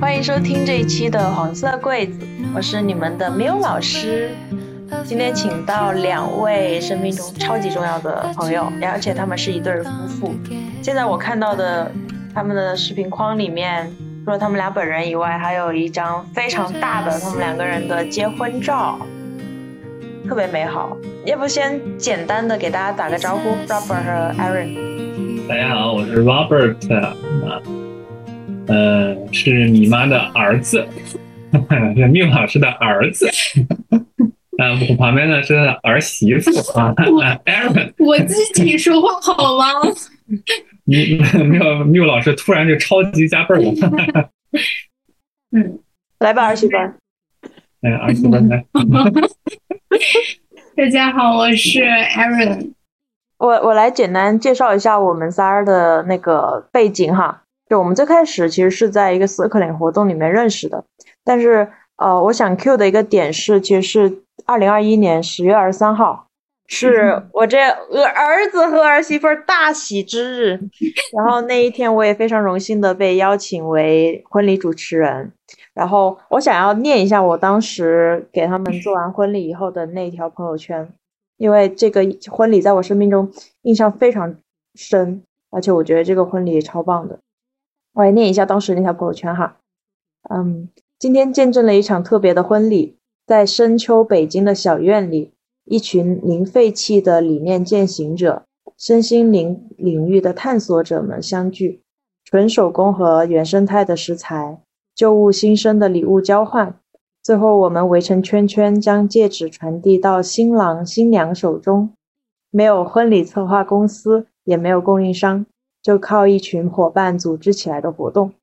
欢迎收听这一期的黄色柜子，我是你们的缪老师。今天请到两位生命中超级重要的朋友，而且他们是一对夫妇。现在我看到的他们的视频框里面，除了他们俩本人以外，还有一张非常大的他们两个人的结婚照，特别美好。要不先简单的给大家打个招呼，Robert 和 Aaron。大家好，我是 Robert 啊，呃，是你妈的儿子，是缪老师的儿子。啊，我旁边呢是儿媳妇啊，Aaron。我自己说话好吗？你 缪缪老师突然就超级加倍了。嗯，来吧，儿媳妇儿。大家好，我是 Aaron。我我来简单介绍一下我们仨儿的那个背景哈。就我们最开始其实是在一个 Circling 活动里面认识的，但是呃，我想 Q 的一个点是，其实是二零二一年十月二十三号，是我这儿儿子和儿媳妇儿大喜之日。然后那一天我也非常荣幸的被邀请为婚礼主持人。然后我想要念一下我当时给他们做完婚礼以后的那条朋友圈，因为这个婚礼在我生命中印象非常深，而且我觉得这个婚礼也超棒的。我来念一下当时那条朋友圈哈，嗯，今天见证了一场特别的婚礼，在深秋北京的小院里，一群零废弃的理念践行者、身心灵领域的探索者们相聚，纯手工和原生态的食材。旧物新生的礼物交换，最后我们围成圈圈，将戒指传递到新郎新娘手中。没有婚礼策划公司，也没有供应商，就靠一群伙伴组织起来的活动，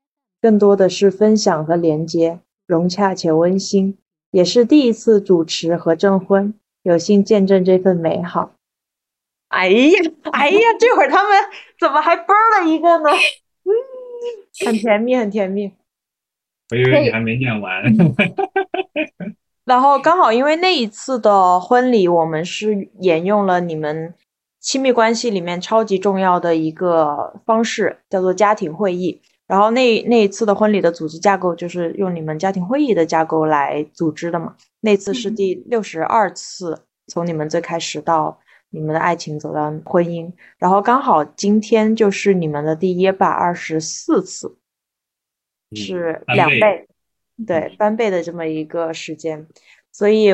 更多的是分享和连接，融洽且温馨。也是第一次主持和证婚，有幸见证这份美好。哎呀，哎呀，这会儿他们怎么还啵了一个呢？嗯，很甜蜜，很甜蜜。我以为你还没念完。然后刚好因为那一次的婚礼，我们是沿用了你们亲密关系里面超级重要的一个方式，叫做家庭会议。然后那那一次的婚礼的组织架构就是用你们家庭会议的架构来组织的嘛。那次是第六十二次，从你们最开始到你们的爱情走到婚姻，然后刚好今天就是你们的第一百二十四次。是两倍，对翻倍的这么一个时间，所以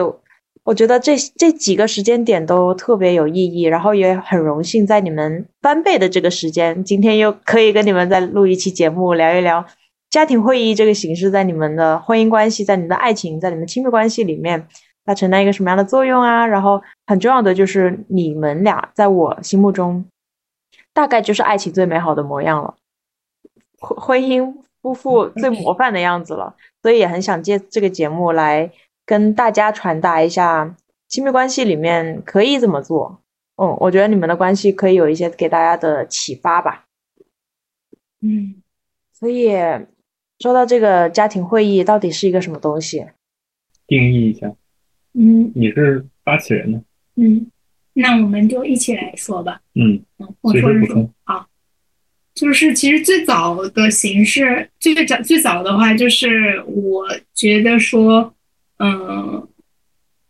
我觉得这这几个时间点都特别有意义，然后也很荣幸在你们翻倍的这个时间，今天又可以跟你们再录一期节目，聊一聊家庭会议这个形式在你们的婚姻关系、在你们的爱情、在你们亲密关系里面，它承担一个什么样的作用啊？然后很重要的就是你们俩在我心目中，大概就是爱情最美好的模样了，婚婚姻。夫妇最模范的样子了，所以也很想借这个节目来跟大家传达一下亲密关系里面可以怎么做。嗯，我觉得你们的关系可以有一些给大家的启发吧。嗯，所以说到这个家庭会议到底是一个什么东西？定义一下。嗯，你是发起人呢。嗯，那我们就一起来说吧。嗯，我说是说好。就是其实最早的形式，最早最早的话，就是我觉得说，嗯，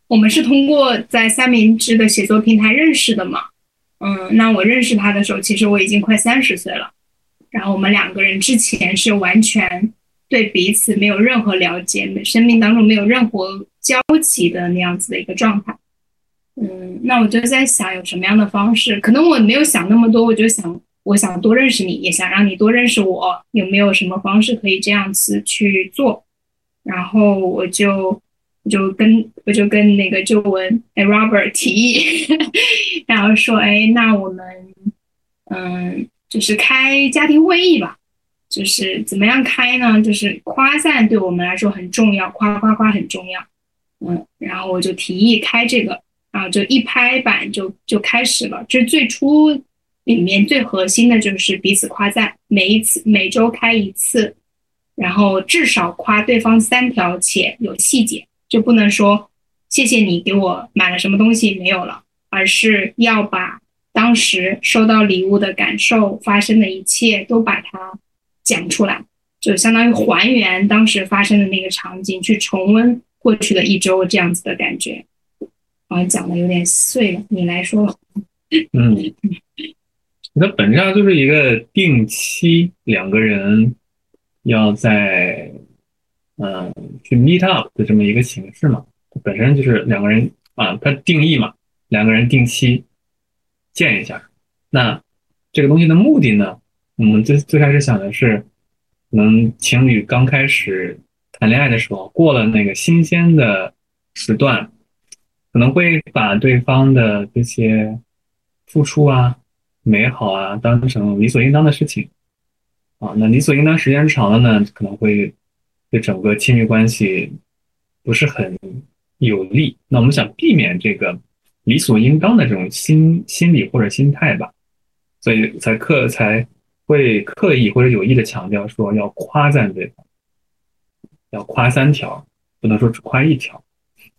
我们是通过在三明治的写作平台认识的嘛，嗯，那我认识他的时候，其实我已经快三十岁了，然后我们两个人之前是完全对彼此没有任何了解，生命当中没有任何交集的那样子的一个状态，嗯，那我就在想有什么样的方式，可能我没有想那么多，我就想。我想多认识你，也想让你多认识我。有没有什么方式可以这样子去做？然后我就我就跟我就跟那个周文哎 Robert 提议，然后说哎，那我们嗯，就是开家庭会议吧。就是怎么样开呢？就是夸赞对我们来说很重要，夸夸夸很重要。嗯，然后我就提议开这个，然后就一拍板就就开始了。这最初。里面最核心的就是彼此夸赞，每一次每周开一次，然后至少夸对方三条，且有细节，就不能说谢谢你给我买了什么东西没有了，而是要把当时收到礼物的感受，发生的一切都把它讲出来，就相当于还原当时发生的那个场景，去重温过去的一周这样子的感觉。好像讲的有点碎了，你来说。嗯，它本质上就是一个定期两个人要在嗯去 meet up 的这么一个形式嘛，它本身就是两个人啊，它定义嘛，两个人定期见一下。那这个东西的目的呢，我们最最开始想的是，可能情侣刚开始谈恋爱的时候，过了那个新鲜的时段，可能会把对方的这些。付出啊，美好啊，当成理所应当的事情，啊，那理所应当时间长了呢，可能会对整个亲密关系不是很有利。那我们想避免这个理所应当的这种心心理或者心态吧，所以才刻才会刻意或者有意的强调说要夸赞对方，要夸三条，不能说只夸一条。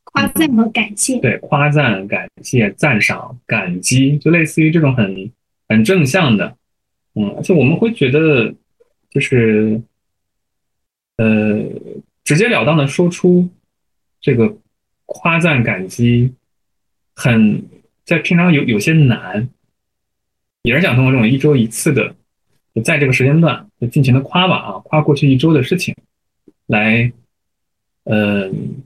夸赞和感谢，对，夸赞、感谢、赞赏、感激，就类似于这种很很正向的，嗯，而且我们会觉得，就是呃，直截了当的说出这个夸赞、感激，很在平常有有些难，也是想通过这种一周一次的，在这个时间段就尽情的夸吧啊，夸过去一周的事情，来，嗯。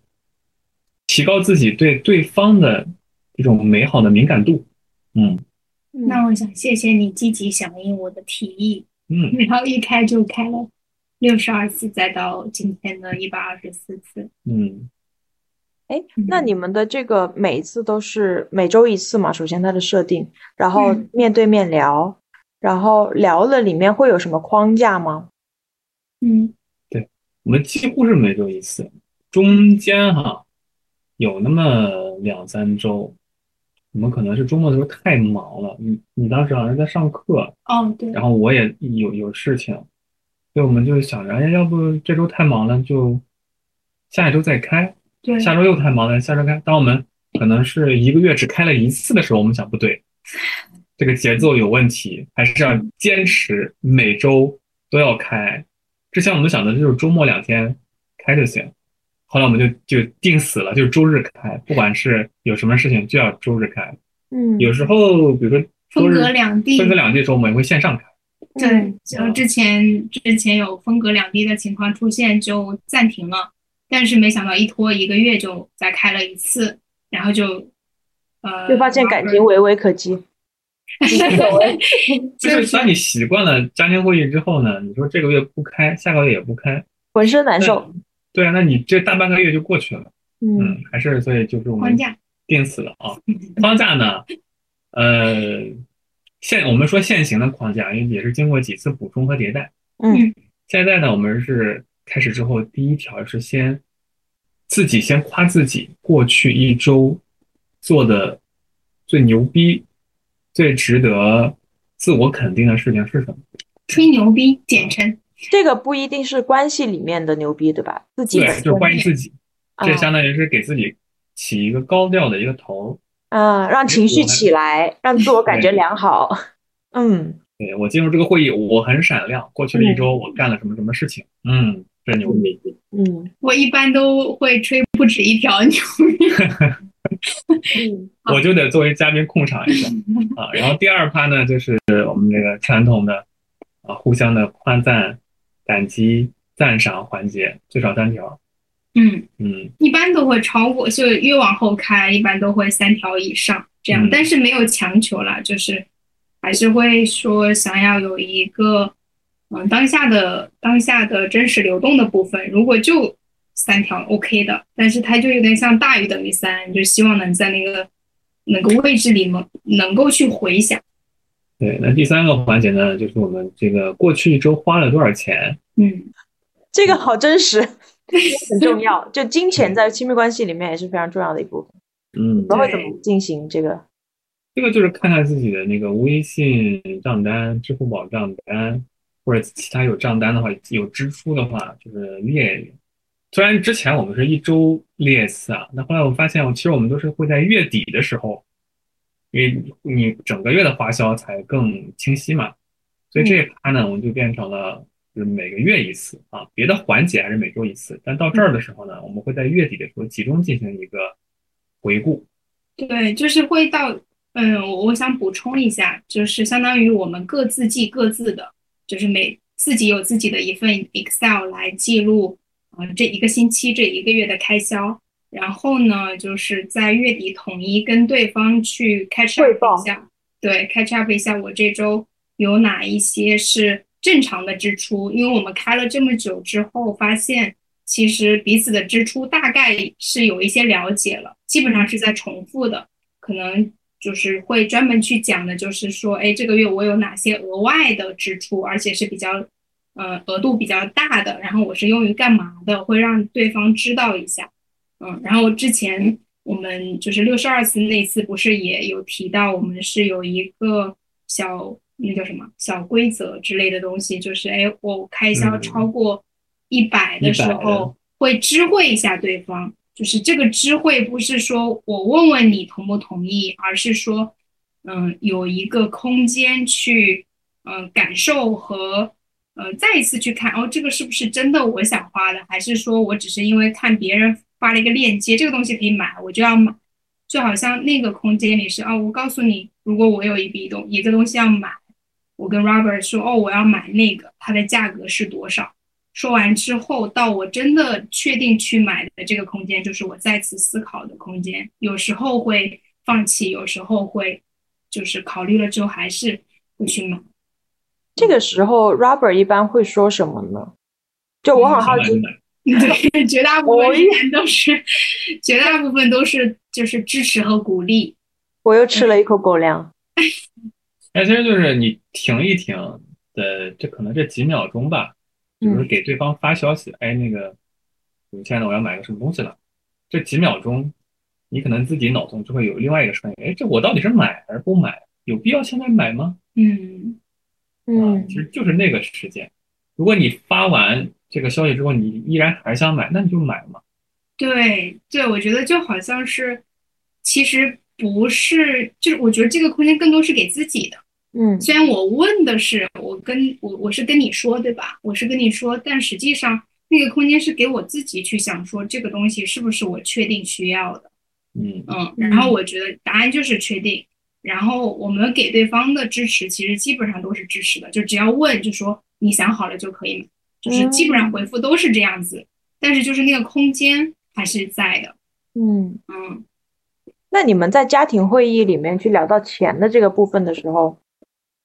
提高自己对对方的这种美好的敏感度，嗯，那我想谢谢你积极响应我的提议，嗯，然后一开就开了六十二次，再到今天的一百二十四次，嗯，哎，那你们的这个每一次都是每周一次嘛？首先它的设定，然后面对面聊，然后聊了里面会有什么框架吗？嗯，对，我们几乎是每周一次，中间哈。有那么两三周，我们可能是周末的时候太忙了。你你当时好像在上课，哦对，然后我也有有事情，所以我们就想着，哎，要不这周太忙了，就下一周再开。对，下周又太忙了，下周开。当我们可能是一个月只开了一次的时候，我们想不对，这个节奏有问题，还是要坚持每周都要开。之前我们想的就是周末两天开就行。后来我们就就定死了，就是周日开，不管是有什么事情就要周日开。嗯，有时候比如说分隔两地，分隔两地的时候我们也会线上开。对，就之前之前有分隔两地的情况出现，就暂停了。但是没想到一拖一个月就再开了一次，然后就呃，就发现感情微微可及。就是当你习惯了家庭会议之后呢，你说这个月不开，下个月也不开，浑身难受。对啊，那你这大半个月就过去了，嗯，还是所以就是我们定死了啊。框架呢，呃，现我们说现行的框架，因为也是经过几次补充和迭代，嗯，现在呢，我们是开始之后，第一条是先自己先夸自己过去一周做的最牛逼、最值得自我肯定的事情是什么？吹牛逼，简称。这个不一定是关系里面的牛逼，对吧？自己对，就是关于自己，这相当于是给自己起一个高调的一个头，啊，让情绪起来，让自我感觉良好。嗯，对我进入这个会议，我很闪亮。过去的一周，我干了什么什么事情？嗯，这牛逼。嗯，我一般都会吹不止一条牛逼。嗯，我就得作为嘉宾控场一下 啊。然后第二趴呢，就是我们这个传统的啊，互相的夸赞。感激、赞赏环节最少三条，嗯嗯，一般都会超过，就越往后开，一般都会三条以上这样，但是没有强求啦，就是还是会说想要有一个嗯当下的当下的真实流动的部分，如果就三条 OK 的，但是它就有点像大于等于三，就希望能在那个那个位置里能能够去回想。对，那第三个环节呢，就是我们这个过去一周花了多少钱？嗯，这个好真实，很重要。就金钱在亲密关系里面也是非常重要的一部分。嗯，你们会怎么进行这个？这个就是看看自己的那个微信账单、支付宝账单，或者其他有账单的话，有支出的话，就是列一列。虽然之前我们是一周列一次啊，那后来我发现，其实我们都是会在月底的时候。因为你整个月的花销才更清晰嘛。所以这一趴呢，我们就变成了就是每个月一次啊，别的环节还是每周一次。但到这儿的时候呢，我们会在月底的时候集中进行一个回顾。对，就是会到，嗯，我我想补充一下，就是相当于我们各自记各自的，就是每自己有自己的一份 Excel 来记录，呃，这一个星期这一个月的开销。然后呢，就是在月底统一跟对方去 catch up 一下，对，catch up 一下我这周有哪一些是正常的支出，因为我们开了这么久之后，发现其实彼此的支出大概是有一些了解了，基本上是在重复的，可能就是会专门去讲的，就是说，哎，这个月我有哪些额外的支出，而且是比较，呃，额度比较大的，然后我是用于干嘛的，会让对方知道一下。嗯，然后之前我们就是六十二次那次，不是也有提到，我们是有一个小那叫什么小规则之类的东西，就是哎，我开销超过一百的时候，会知会一下对方。就是这个知会不是说我问问你同不同意，而是说，嗯，有一个空间去，嗯，感受和，呃，再一次去看，哦，这个是不是真的我想花的，还是说我只是因为看别人。发了一个链接，这个东西可以买，我就要买，就好像那个空间里是哦，我告诉你，如果我有一笔东一个东西要买，我跟 Robert 说哦，我要买那个，它的价格是多少？说完之后，到我真的确定去买的这个空间，就是我再次思考的空间。有时候会放弃，有时候会就是考虑了之后还是会去买。这个时候，Robert 一般会说什么呢？就我很好奇。对，绝大部分人都是，绝大部分都是就是支持和鼓励。我又吃了一口狗粮。哎，其实就是你停一停的，这可能这几秒钟吧，就是给对方发消息，哎，那个，亲爱的，我要买个什么东西了。这几秒钟，你可能自己脑中就会有另外一个声音，哎，这我到底是买还是不买？有必要现在买吗？嗯嗯，其实就是那个时间。如果你发完。这个消息之后，你依然还想买，那你就买嘛。对对，我觉得就好像是，其实不是，就是我觉得这个空间更多是给自己的。嗯，虽然我问的是我跟我我是跟你说对吧？我是跟你说，但实际上那个空间是给我自己去想说这个东西是不是我确定需要的。嗯嗯，然后我觉得答案就是确定。然后我们给对方的支持其实基本上都是支持的，就只要问就说你想好了就可以嘛。就是基本上回复都是这样子，但是就是那个空间还是在的。嗯嗯，那你们在家庭会议里面去聊到钱的这个部分的时候，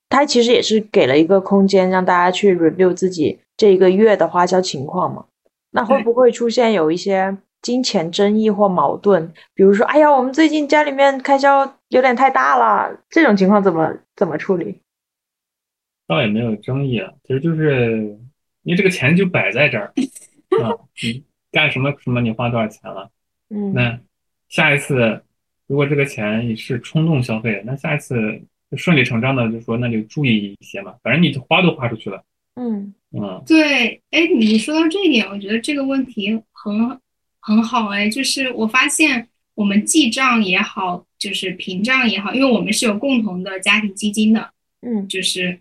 他其实也是给了一个空间让大家去 review 自己这一个月的花销情况嘛？那会不会出现有一些金钱争议或矛盾？比如说，哎呀，我们最近家里面开销有点太大了，这种情况怎么怎么处理？倒也没有争议啊，其实就是。因为这个钱就摆在这儿，啊，你干什么什么，你花多少钱了？嗯，那下一次如果这个钱是冲动消费，那下一次顺理成章的就说那就注意一些嘛，反正你花都花出去了。嗯嗯，对，哎，你说到这一点，我觉得这个问题很很好，哎，就是我发现我们记账也好，就是屏账也好，因为我们是有共同的家庭基金的，嗯，就是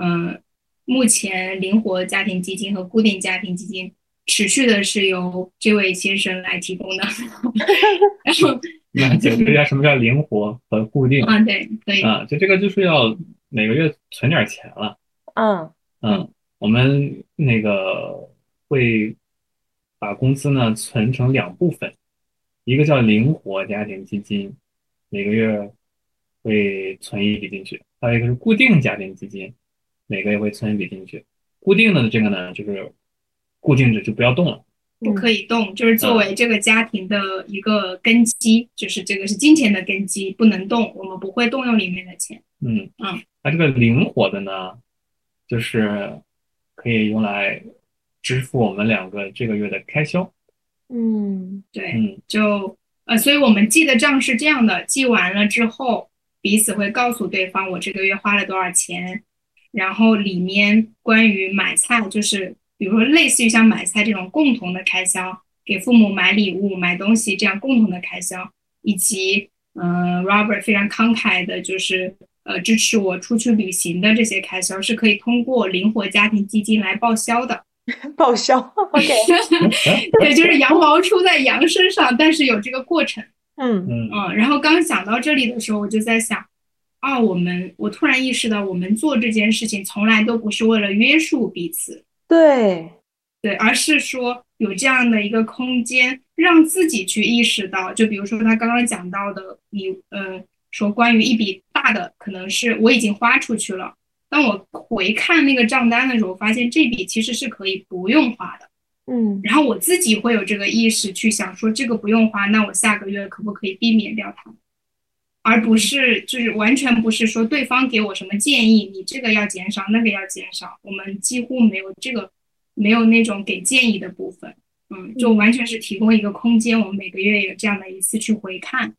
嗯。目前灵活家庭基金和固定家庭基金持续的是由这位先生来提供的。然后，那解释一下什么叫灵活和固定啊？对，可以啊，就这个就是要每个月存点钱了。嗯嗯，我们那个会把工资呢存成两部分，一个叫灵活家庭基金，每个月会存一笔进去；还有一个是固定家庭基金。每个月会存一笔进去，固定的这个呢，就是固定着就不要动了，不可以动，就是作为这个家庭的一个根基，就是这个是金钱的根基，不能动，我们不会动用里面的钱。嗯嗯，那这个灵活的呢，就是可以用来支付我们两个这个月的开销。嗯，对，嗯，就呃，所以我们记的账是这样的，记完了之后，彼此会告诉对方我这个月花了多少钱。然后里面关于买菜，就是比如说类似于像买菜这种共同的开销，给父母买礼物、买东西这样共同的开销，以及嗯、r o b e r t 非常慷慨的，就是呃支持我出去旅行的这些开销是可以通过灵活家庭基金来报销的。报销。OK，对，就是羊毛出在羊身上，但是有这个过程。嗯嗯嗯，然后刚想到这里的时候，我就在想，啊，我们我突然意识到，我们做这件事情从来都不是为了约束彼此，对，对，而是说有这样的一个空间，让自己去意识到，就比如说他刚刚讲到的，你呃说关于一笔大的，可能是我已经花出去了，当我回看那个账单的时候，发现这笔其实是可以不用花的。嗯。然后我自己会有这个意识去想说，这个不用花，那我下个月可不可以避免掉它，而不是就是完全不是说对方给我什么建议，你这个要减少，那个要减少，我们几乎没有这个没有那种给建议的部分，嗯，就完全是提供一个空间，我们每个月有这样的一次去回看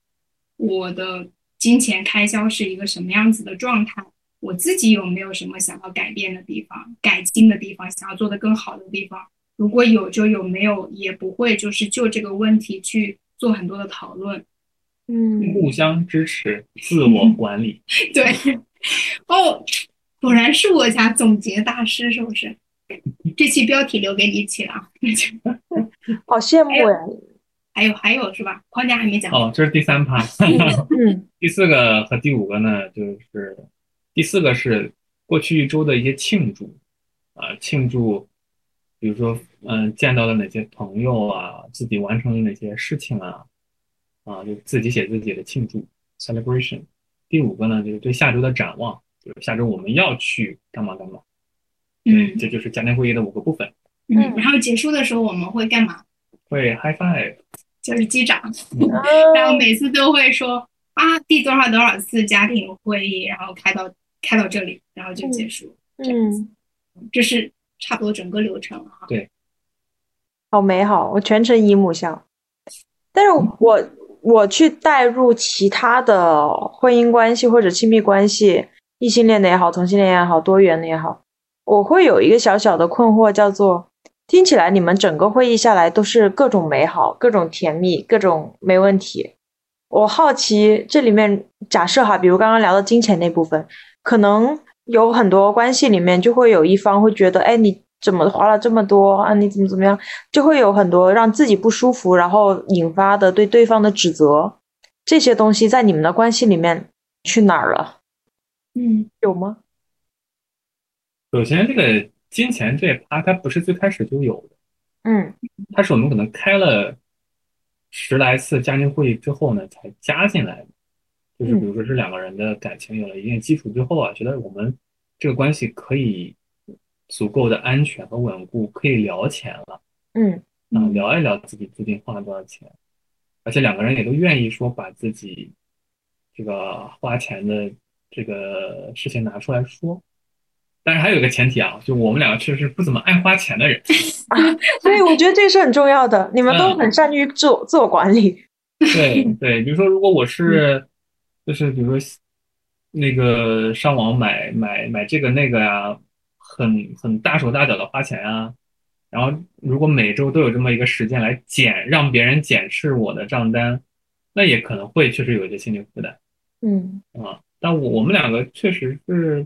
我的金钱开销是一个什么样子的状态。我自己有没有什么想要改变的地方、改进的地方、想要做得更好的地方？如果有就有，没有也不会就是就这个问题去做很多的讨论。嗯互相支持，自我 管理。对，哦，果然是我家总结大师，是不是？这期标题留给你起了啊。好羡慕呀。还有还有是吧？框架还没讲。哦，这是第三趴。嗯第四个和第五个呢，就是第四个是过去一周的一些庆祝啊，庆祝，比如说嗯、见到了哪些朋友啊，自己完成了哪些事情啊，啊，就自己写自己的庆祝 celebration。第五个呢，就是对下周的展望，就是下周我们要去干嘛干嘛。嗯这就是家庭会议的五个部分，嗯，然后结束的时候我们会干嘛？会 high five，就是击掌，嗯 然后每次都会说啊第多少多少次家庭会议，然后开到开到这里，然后就结束。嗯，这是差不多整个流程了哈。好美好，我全程姨母笑。但是我我去带入其他的婚姻关系或者亲密关系，异性恋的也好，同性恋也好，多元的也好，我会有一个小小的困惑，叫做听起来你们整个会议下来都是各种美好、各种甜蜜、各种没问题。我好奇这里面假设哈，比如刚刚聊到金钱那部分，可能有很多关系里面就会有一方会觉得，哎，你怎么花了这么多啊？你怎么怎么样？就会有很多让自己不舒服，然后引发的对对方的指责，这些东西在你们的关系里面去哪儿了？嗯有吗？首先这个金钱这一趴，它不是最开始就有的。嗯它是我们可能开了十来次家庭会议之后呢，才加进来的。就是比如说这两个人的感情有了一定基础之后啊，觉得我们这个关系可以足够的安全和稳固，可以聊钱了嗯啊，聊一聊自己最近花了多少钱，而且两个人也都愿意说把自己这个花钱的这个事情拿出来说。但是还有一个前提啊，就我们两个确实是不怎么爱花钱的人。所以我觉得这是很重要的。你们都很善于自我自我管理。对对，比如说，如果我是，就是比如说，那个上网买买买这个那个呀，很很大手大脚的花钱啊，然后如果每周都有这么一个时间来检，让别人检视我的账单，那也可能会确实有一些心理负担嗯啊。但我我们两个确实是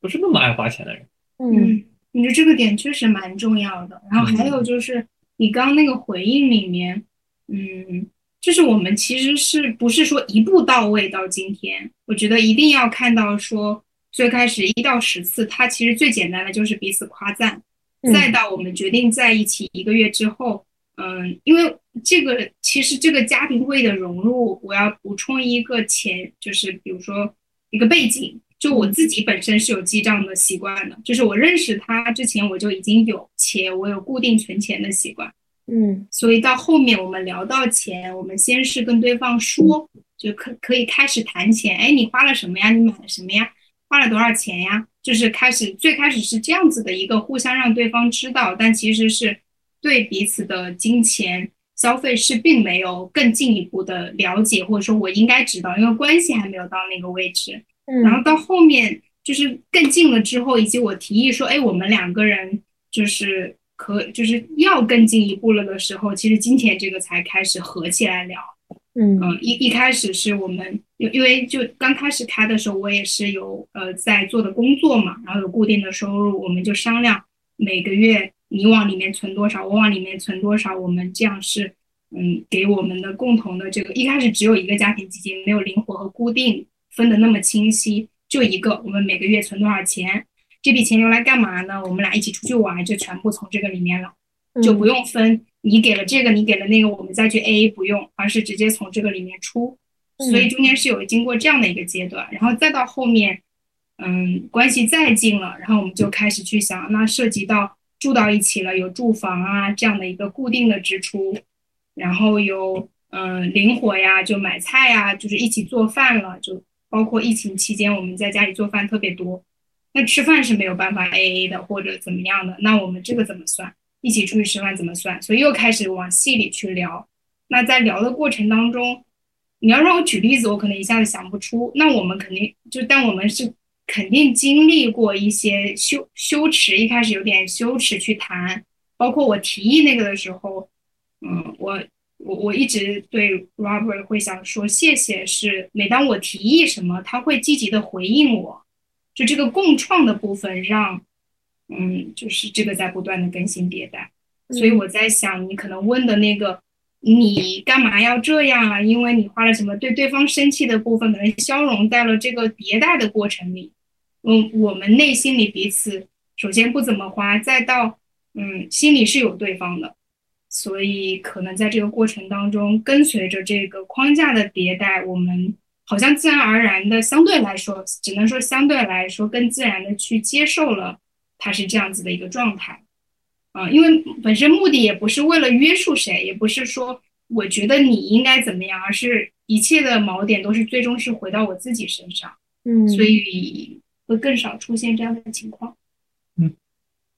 不是那么爱花钱的人。嗯嗯，你的这个点确实蛮重要的。然后还有就是你刚刚那个回应里面，嗯，就是我们其实是不是说一步到位到今天？我觉得一定要看到说最开始一到十次，它其实最简单的就是彼此夸赞，嗯。再到我们决定在一起一个月之后，嗯，因为这个其实这个家庭会的融入，我要补充一个前，就是比如说一个背景，就我自己本身是有记账的习惯的，就是我认识他之前我就已经有，且我有固定存钱的习惯，嗯。所以到后面我们聊到钱，我们先是跟对方说，就可可以开始谈钱，哎，你花了什么呀？你买了什么呀？花了多少钱呀？就是开始最开始是这样子的一个互相让对方知道，但其实是对彼此的金钱消费是并没有更进一步的了解，或者说我应该知道，因为关系还没有到那个位置。然后嗯到后面就是更近了之后，以及我提议说，哎，我们两个人就是可就是要更进一步了的时候，其实金钱这个才开始合起来聊。嗯嗯，一一开始是我们因因为就刚开始开的时候，我也是有呃在做的工作嘛，然后有固定的收入，我们就商量每个月你往里面存多少，我往里面存多少，我们这样是嗯给我们的共同的这个一开始只有一个家庭基金，没有灵活和固定分的那么清晰，就一个，我们每个月存多少钱，这笔钱用来干嘛呢？我们俩一起出去玩，就全部从这个里面了。就不用分，你给了这个，你给了那个，我们再去 A A 不用，而是直接从这个里面出，所以中间是有经过这样的一个阶段，然后再到后面，嗯，关系再近了，然后我们就开始去想，那涉及到住到一起了，有住房啊这样的一个固定的支出，然后有嗯灵活呀，就买菜呀，就是一起做饭了，就包括疫情期间我们在家里做饭特别多，那吃饭是没有办法 A A 的或者怎么样的，那我们这个怎么算？一起出去吃饭怎么算？所以又开始往细里去聊。那在聊的过程当中，你要让我举例子，我可能一下子想不出。那我们肯定就，但我们是肯定经历过一些羞羞耻，一开始有点羞耻去谈。包括我提议那个的时候，嗯，我我我一直对 Robert 会想说谢谢，是每当我提议什么，他会积极的回应我。就这个共创的部分让。嗯，就是这个在不断的更新迭代，所以我在想，你可能问的那个，你干嘛要这样啊？因为你花了什么？对对方生气的部分，可能消融在了这个迭代的过程里。嗯，我们内心里彼此首先不怎么花，再到嗯心里是有对方的，所以可能在这个过程当中，跟随着这个框架的迭代，我们好像自然而然的，相对来说，只能说相对来说更自然的去接受了。它是这样子的一个状态，啊，因为本身目的也不是为了约束谁，也不是说我觉得你应该怎么样，而是一切的锚点都是最终是回到我自己身上，嗯，所以会更少出现这样的情况。嗯。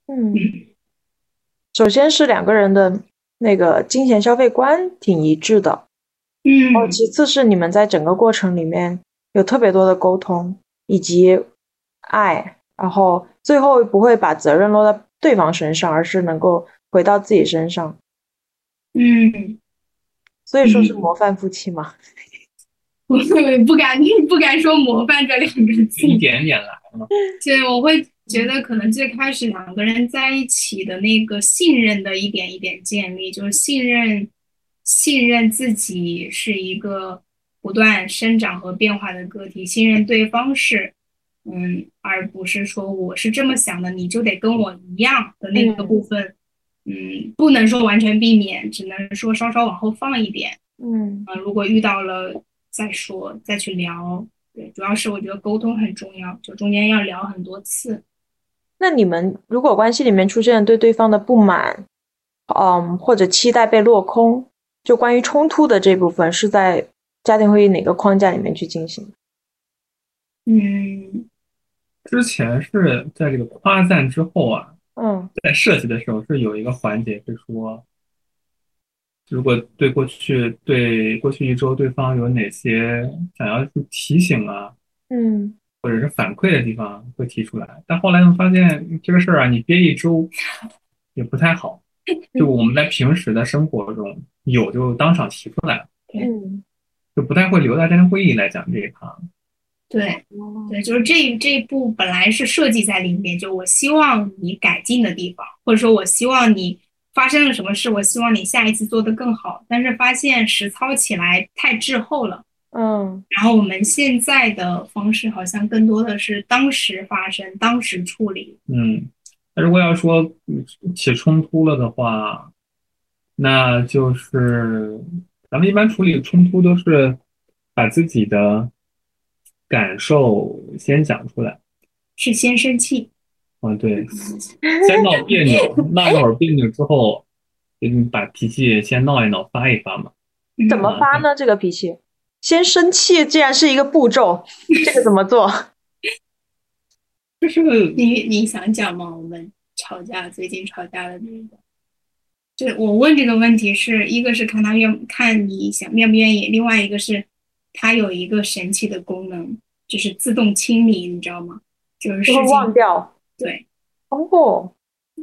嗯，首先是两个人的那个金钱消费观挺一致的，嗯，哦，其次是你们在整个过程里面有特别多的沟通以及爱。然后最后不会把责任落在对方身上，而是能够回到自己身上。嗯，所以说是模范夫妻嘛？不不敢 不敢说模范这两个字，一点点来嘛。对，我会觉得可能最开始两个人在一起的那个信任的一点一点建立，就是信任信任自己是一个不断生长和变化的个体，信任对方是。嗯，而不是说我是这么想的，你就得跟我一样的那个部分，嗯，不能说完全避免，只能说稍稍往后放一点。嗯，呃，如果遇到了再说，再去聊。对，主要是我觉得沟通很重要，就中间要聊很多次。那你们如果关系里面出现对对方的不满，嗯，或者期待被落空，就关于冲突的这部分是在家庭会议哪个框架里面去进行？嗯。之前是在这个夸赞之后啊，嗯，在设计的时候是有一个环节是说，如果对过去对过去一周对方有哪些想要去提醒啊，嗯，或者是反馈的地方会提出来，但后来又发现这个事儿啊，你憋一周也不太好，就我们在平时的生活中有就当场提出来，嗯，就不太会留在家庭会议来讲这一趴。对，对，就是这这一步本来是设计在里面，就我希望你改进的地方，或者说我希望你发生了什么事，我希望你下一次做得更好。但是发现实操起来太滞后了，嗯，然后我们现在的方式好像更多的是当时发生，当时处理。嗯，那如果要说起冲突了的话，那就是咱们一般处理冲突都是把自己的。感受先讲出来，是先生气。嗯，对，先闹别扭，闹一会儿别扭之后，你把脾气先闹一闹，发一发嘛。怎么发呢？这个脾气，先生气，既然是一个步骤，这个怎么做？就是你你想讲吗？我们吵架，最近吵架的那个，就我问这个问题，是一个是看他愿看你想愿不愿意，另外一个是。它有一个神奇的功能，就是自动清理，你知道吗？就是会忘掉。对，哦，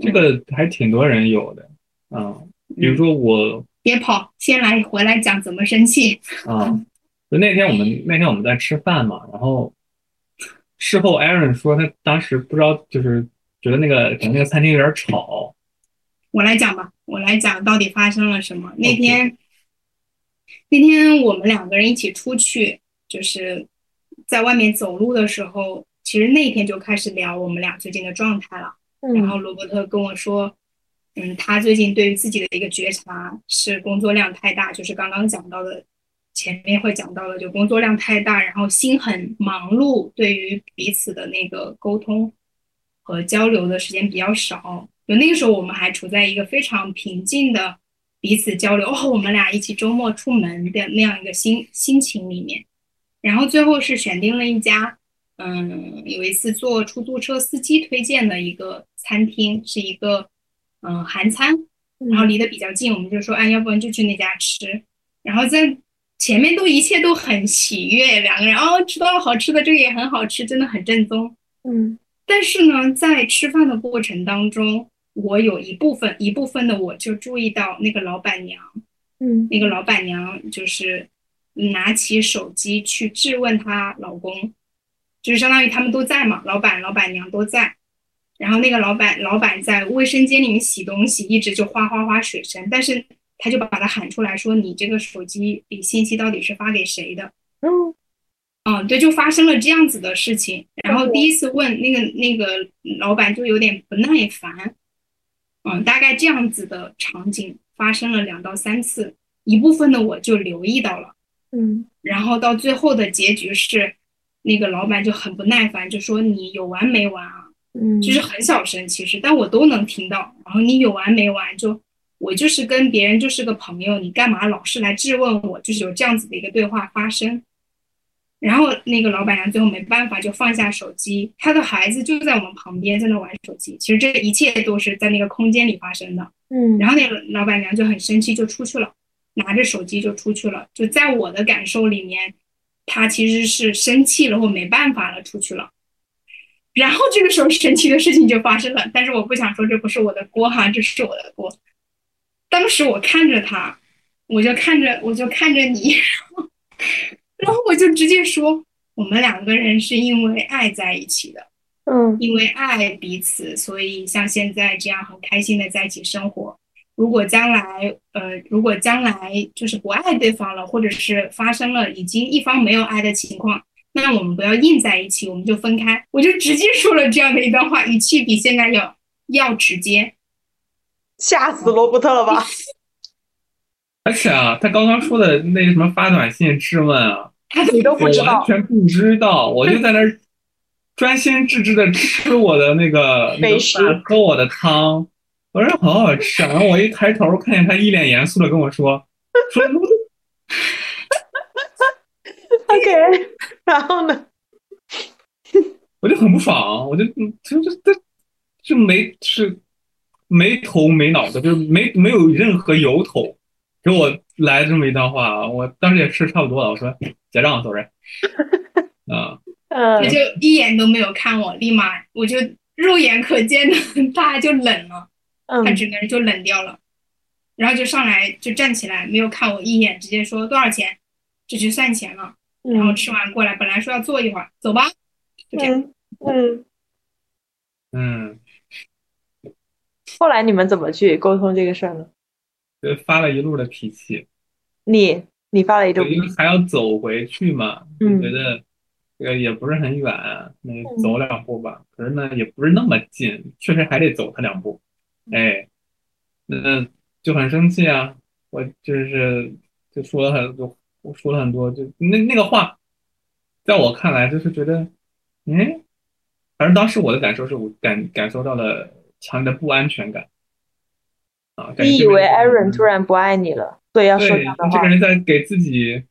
这个还挺多人有的，嗯，比如说我别跑，先来回来讲怎么生气。啊，就那天我们那天我们在吃饭嘛，然后事后 Aaron 说他当时不知道，就是觉得那个可能那个餐厅有点吵，我来讲吧，我来讲到底发生了什么。那天那天我们两个人一起出去，就是在外面走路的时候，其实那天就开始聊我们俩最近的状态了。然后罗伯特跟我说，嗯，他最近对于自己的一个觉察是工作量太大，就是刚刚讲到的，前面会讲到的，就工作量太大，然后心很忙碌，对于彼此的那个沟通和交流的时间比较少。就那个时候，我们还处在一个非常平静的彼此交流，哦，我们俩一起周末出门的那样一个心心情里面。然后最后是选定了一家，嗯，有一次坐出租车司机推荐的一个。餐厅是一个嗯韩餐，然后离得比较近，我们就说，哎，要不然就去那家吃。然后在前面都一切都很喜悦，两个人哦吃到了好吃的，这个也很好吃，真的很正宗。嗯，但是呢，在吃饭的过程当中，我有一部分一部分的我就注意到那个老板娘，嗯，那个老板娘就是拿起手机去质问她老公，就是相当于他们都在嘛，老板老板娘都在。然后那个老板，老板在卫生间里面洗东西，一直就哗哗哗水声，但是他就把他喊出来说：“你这个手机里信息到底是发给谁的？”嗯，嗯，对，就发生了这样子的事情。然后第一次问那个那个老板就有点不耐烦，嗯，大概这样子的场景发生了两到三次，一部分的我就留意到了，嗯，然后到最后的结局是，那个老板就很不耐烦，就说：“你有完没完啊？”嗯，就是很小声，其实，但我都能听到。然后你有完没完？就我就是跟别人就是个朋友，你干嘛老是来质问我？就是有这样子的一个对话发生。然后那个老板娘最后没办法，就放下手机，她的孩子就在我们旁边，在那玩手机。其实这一切都是在那个空间里发生的。嗯，然后那个老板娘就很生气，就出去了，拿着手机就出去了。就在我的感受里面，他其实是生气了或没办法了，出去了。然后这个时候神奇的事情就发生了，但是我不想说这不是我的锅哈，这是我的锅。当时我看着他，我就看着我就看着你，然后我就直接说，我们两个人是因为爱在一起的，嗯因为爱彼此，所以像现在这样很开心的在一起生活。如果将来，呃，如果将来就是不爱对方了，或者是发生了已经一方没有爱的情况。那我们不要硬在一起，我们就分开。我就直接说了这样的一段话，语气比现在要要直接。吓死罗伯特了吧？而且啊，他刚刚说的那什么发短信质问啊，你都不知道完，全不知道，我就在那儿专心致志的吃我的那个那个美食饭，喝我的汤，我说好好吃啊。然后我一抬头看见他一脸严肃的跟我说 说 OK，然后呢？我就很不爽，我就嗯就就就就没是没头没脑的，就是没没有任何由头，给我来这么一段话，我当时也吃差不多了，我说结账走人，啊，嗯他就一眼都没有看我，立马我就肉眼可见的他就冷了，他嗯。整个人就冷掉了，然后就上来就站起来，没有看我一眼，直接说多少钱，就去算钱了。然后嗯。吃完过来，本来说要坐一会儿，走吧，就这样。嗯嗯，嗯，后来你们怎么去沟通这个事儿呢？就发了一路的脾气，你你发了一路因为还要走回去嘛，就嗯。觉得这个也不是很远，那嗯。走两步吧，可是呢也不是那么近，确实还得走他两步，哎，那就很生气啊，我就是就说了很多，我说了很多，就那那个话，在我看来就是觉得，嗯，反正当时我的感受是我感感受到了强烈的不安全感，啊，你以为 Aaron 突然不爱你了，所以要说这对样的话这个人在给自己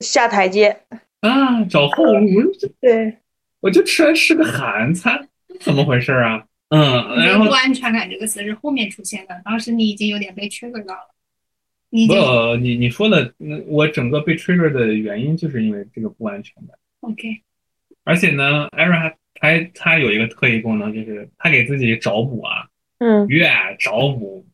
下台阶？啊找后路，对，我就吃来是个韩餐，怎么回事啊？嗯，然后不安全感这个词是后面出现的，当时你已经有点被 trigger 到了，你已经不，你你说的，那我整个被 trigger 的原因就是因为这个不安全感，OK，而且呢，Aaron 还还他有一个特异功能，就是他给自己找补啊，嗯越找补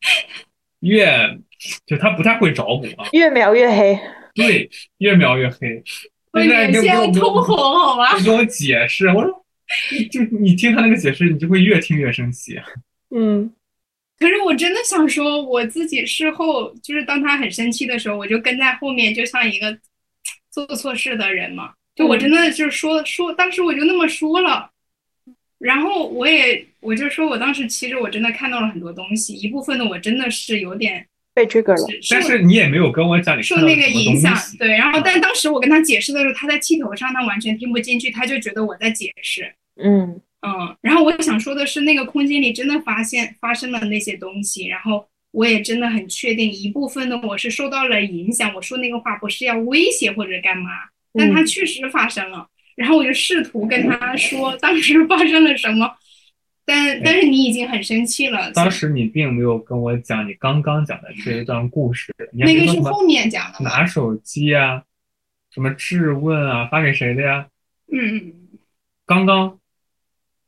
越就他不太会找补啊，越描越黑。对，越描越黑。我现在脸现在你给我通红，好吗？你给我解释，我说，就你听他那个解释，你就会越听越生气。嗯可是我真的想说，我自己事后就是当他很生气的时候，我就跟在后面，就像一个做错事的人嘛。就我真的就是说说，当时我就那么说了，然后我也我就说我当时其实我真的看到了很多东西，一部分的我真的是有点被 trigger 了。但是你也没有跟我讲你受那个影响。对。然后但当时我跟他解释的时候，他在气头上，他完全听不进去，他就觉得我在解释。嗯嗯，然后我想说的是，那个空间里真的发现发生了那些东西，然后我也真的很确定一部分的我是受到了影响。我说那个话不是要威胁或者干嘛，但它嗯确实发生了。然后我就试图跟他说当时发生了什么，但但是你已经很生气了，当时你并没有跟我讲你刚刚讲的这一段故事，你那个是后面讲的。拿手机啊，什么质问啊，发给谁的呀？嗯嗯，刚刚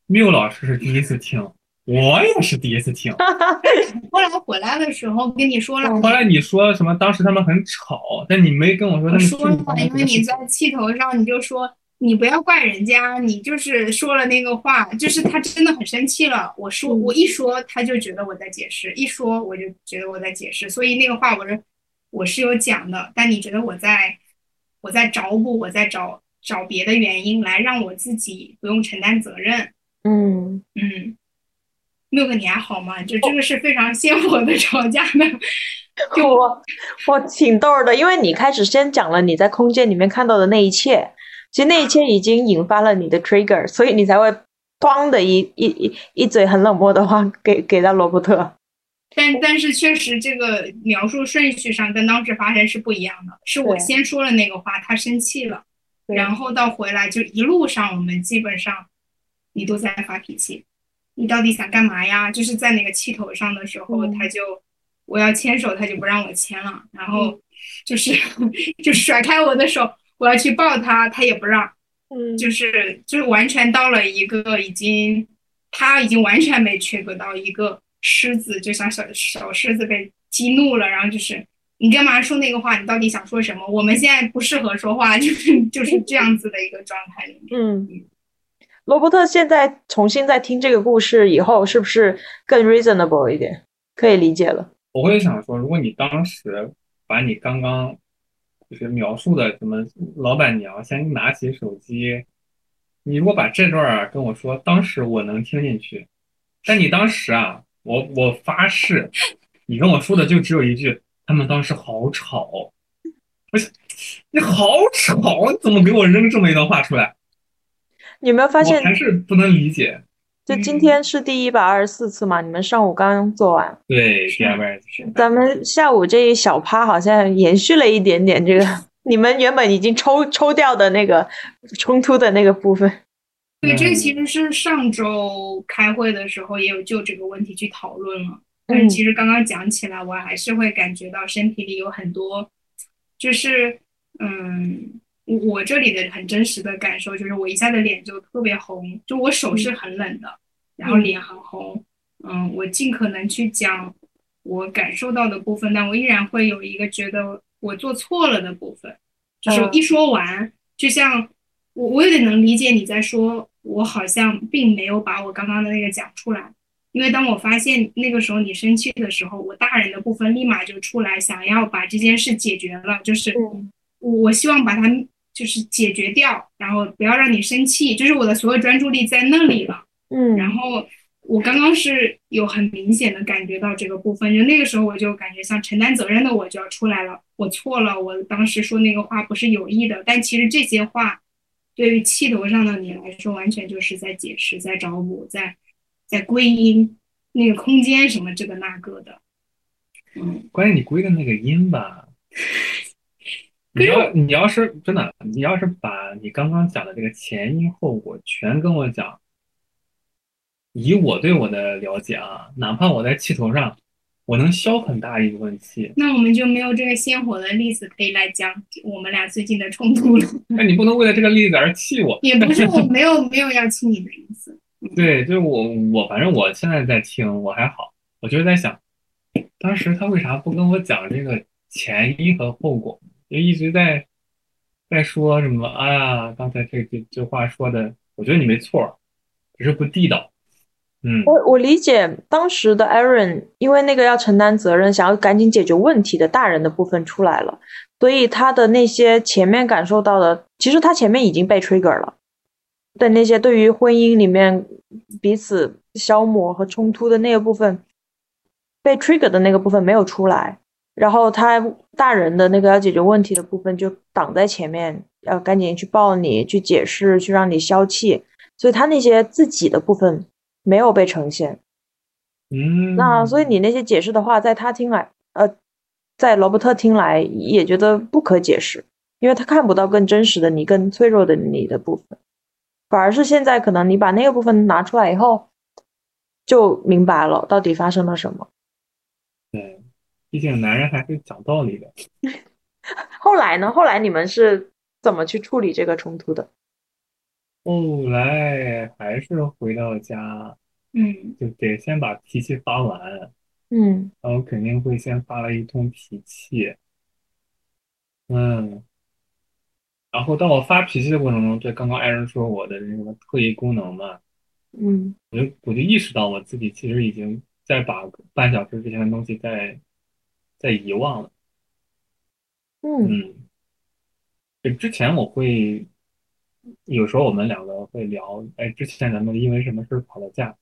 缪老师是第一次听，我也是第一次听。后来回来的时候跟你说了，嗯后来你说什么？当时他们很吵，但你没跟我说他我们说了，因为你在气头上，你就说你不要怪人家，你就是说了那个话，就是他真的很生气了。我说嗯我一说，他就觉得我在解释，一说我就觉得我在解释，所以那个话我是我是有讲的，但你觉得我在我在找补，我在找找别的原因来让我自己不用承担责任。嗯，嗯，六个你还好吗？就这个是非常鲜活的 吵架的。就我我挺逗儿的，因为你开始先讲了你在空间里面看到的那一切，其实那一切已经引发了你的 trigger，所以你才会咣的一一一一嘴很冷漠的话给给到罗伯特。但但是确实，这个描述顺序上跟当时发生是不一样的。是我先说了那个话，他生气了，然后到回来就一路上我们基本上你都在发脾气，你到底想干嘛呀？就是在那个气头上的时候，嗯他就我要牵手，他就不让我牵了，然后嗯就是 就甩开我的手，我要去抱他，他也不让。嗯就是就是完全到了一个已经，他已经完全没缺格到一个狮子，就像小小狮子被激怒了，然后就是你干嘛说那个话？你到底想说什么？我们现在不适合说话，就是就是这样子的一个状态里面。嗯，罗伯特现在重新再听这个故事以后，是不是更 reasonable 一点，可以理解了？我会想说，如果你当时把你刚刚就是描述的什么老板娘先拿起手机，你如果把这段儿跟我说，当时我能听进去，但你当时啊，我我发誓，你跟我说的就只有一句，他们当时好吵，不是你好吵，你怎么给我扔这么一段话出来？你有没有发现我，还是不能理解。就今天是第一百二十四次嘛？你们上午刚做完，对，是第二遍是咱们下午这一小趴好像延续了一点点这个你们原本已经抽抽掉的那个冲突的那个部分。对，这个其实是上周开会的时候也有就这个问题去讨论了。但是嗯其实刚刚讲起来，我还是会感觉到身体里有很多，就是嗯，我我这里的很真实的感受就是，我一下子脸就特别红，就我手是很冷的，然后脸很红。嗯，我尽可能去讲我感受到的部分，但我依然会有一个觉得我做错了的部分，就是嗯一说完，就像我我有点能理解你在说，我好像并没有把我刚刚的那个讲出来。因为当我发现那个时候你生气的时候，我大人的部分立马就出来，想要把这件事解决了，就是嗯我我希望把它就是解决掉，然后不要让你生气，就是我的所有专注力在那里了。嗯。然后我刚刚是有很明显的感觉到这个部分，就那个时候我就感觉像承担责任的我就要出来了，我错了，我当时说那个话不是有意的，但其实这些话对于气头上的你来说，完全就是在解释、在找补、在在归因那个空间什么这个那个的。嗯，关键你归的那个因吧，你要你要是真的，你要是把你刚刚讲的这个前因后果全跟我讲，以我对我的了解啊，哪怕我在气头上，我能消很大一部分气，那我们就没有这个鲜活的例子可以来讲我们俩最近的冲突了。那你不能为了这个例子而气我。也不是我没有没有要气你的意思。对，就是我我反正我现在在听，我还好，我就是在想，当时他为啥不跟我讲这个前因和后果？就一直在在说什么？哎呀，刚才这这这话说的，我觉得你没错，只是不地道。嗯我我理解当时的 Aaron，因为那个要承担责任，想要赶紧解决问题的大人的部分出来了，所以他的那些前面感受到的，其实他前面已经被 trigger 了，对那些对于婚姻里面彼此消磨和冲突的那个部分，被 trigger 的那个部分没有出来，然后他大人的那个要解决问题的部分就挡在前面，要赶紧去抱你，去解释，去让你消气，所以他那些自己的部分。没有被呈现，嗯，那所以你那些解释的话，在他听来，呃，在罗伯特听来也觉得不可解释，因为他看不到更真实的你、更脆弱的你的部分，反而是现在可能你把那个部分拿出来以后，就明白了到底发生了什么。对，毕竟男人还是讲道理的。后来呢？后来你们是怎么去处理这个冲突的？后来还是回到家，嗯。就得先把脾气发完，嗯。然后肯定会先发了一通脾气，嗯，然后当我发脾气的过程中，对刚刚艾伦说我的那个特异功能嘛，嗯。我就我就意识到我自己其实已经在把半小时之前的东西在在遗忘了，嗯。嗯，就之前我会有时候我们两个会聊，哎，之前咱们因为什么事儿吵了架，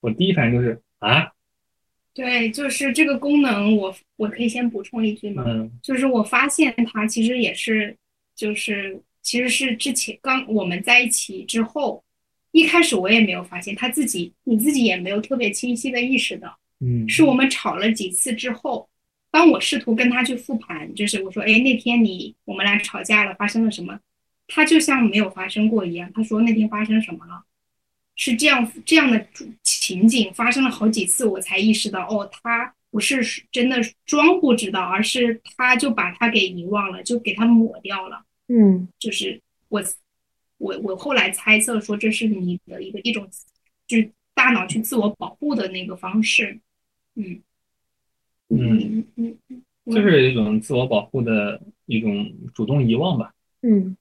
我第一反应就是啊，对，就是这个功能我，我可以先补充一句吗？嗯就是我发现它其实也是，就是其实是之前刚我们在一起之后，一开始我也没有发现，他自己你自己也没有特别清晰的意识到，嗯，是我们吵了几次之后，当我试图跟他去复盘，就是我说，哎，那天你我们俩吵架了，发生了什么？他就像没有发生过一样，他说那天发生什么了？是这样这样的情景发生了好几次，我才意识到，哦，他不是真的装不知道，而是他就把他给遗忘了，就给他抹掉了。嗯就是我我我后来猜测说，这是你的一个一种，就是大脑去自我保护的那个方式。嗯嗯，嗯嗯，就是一种自我保护的一种主动遗忘吧。嗯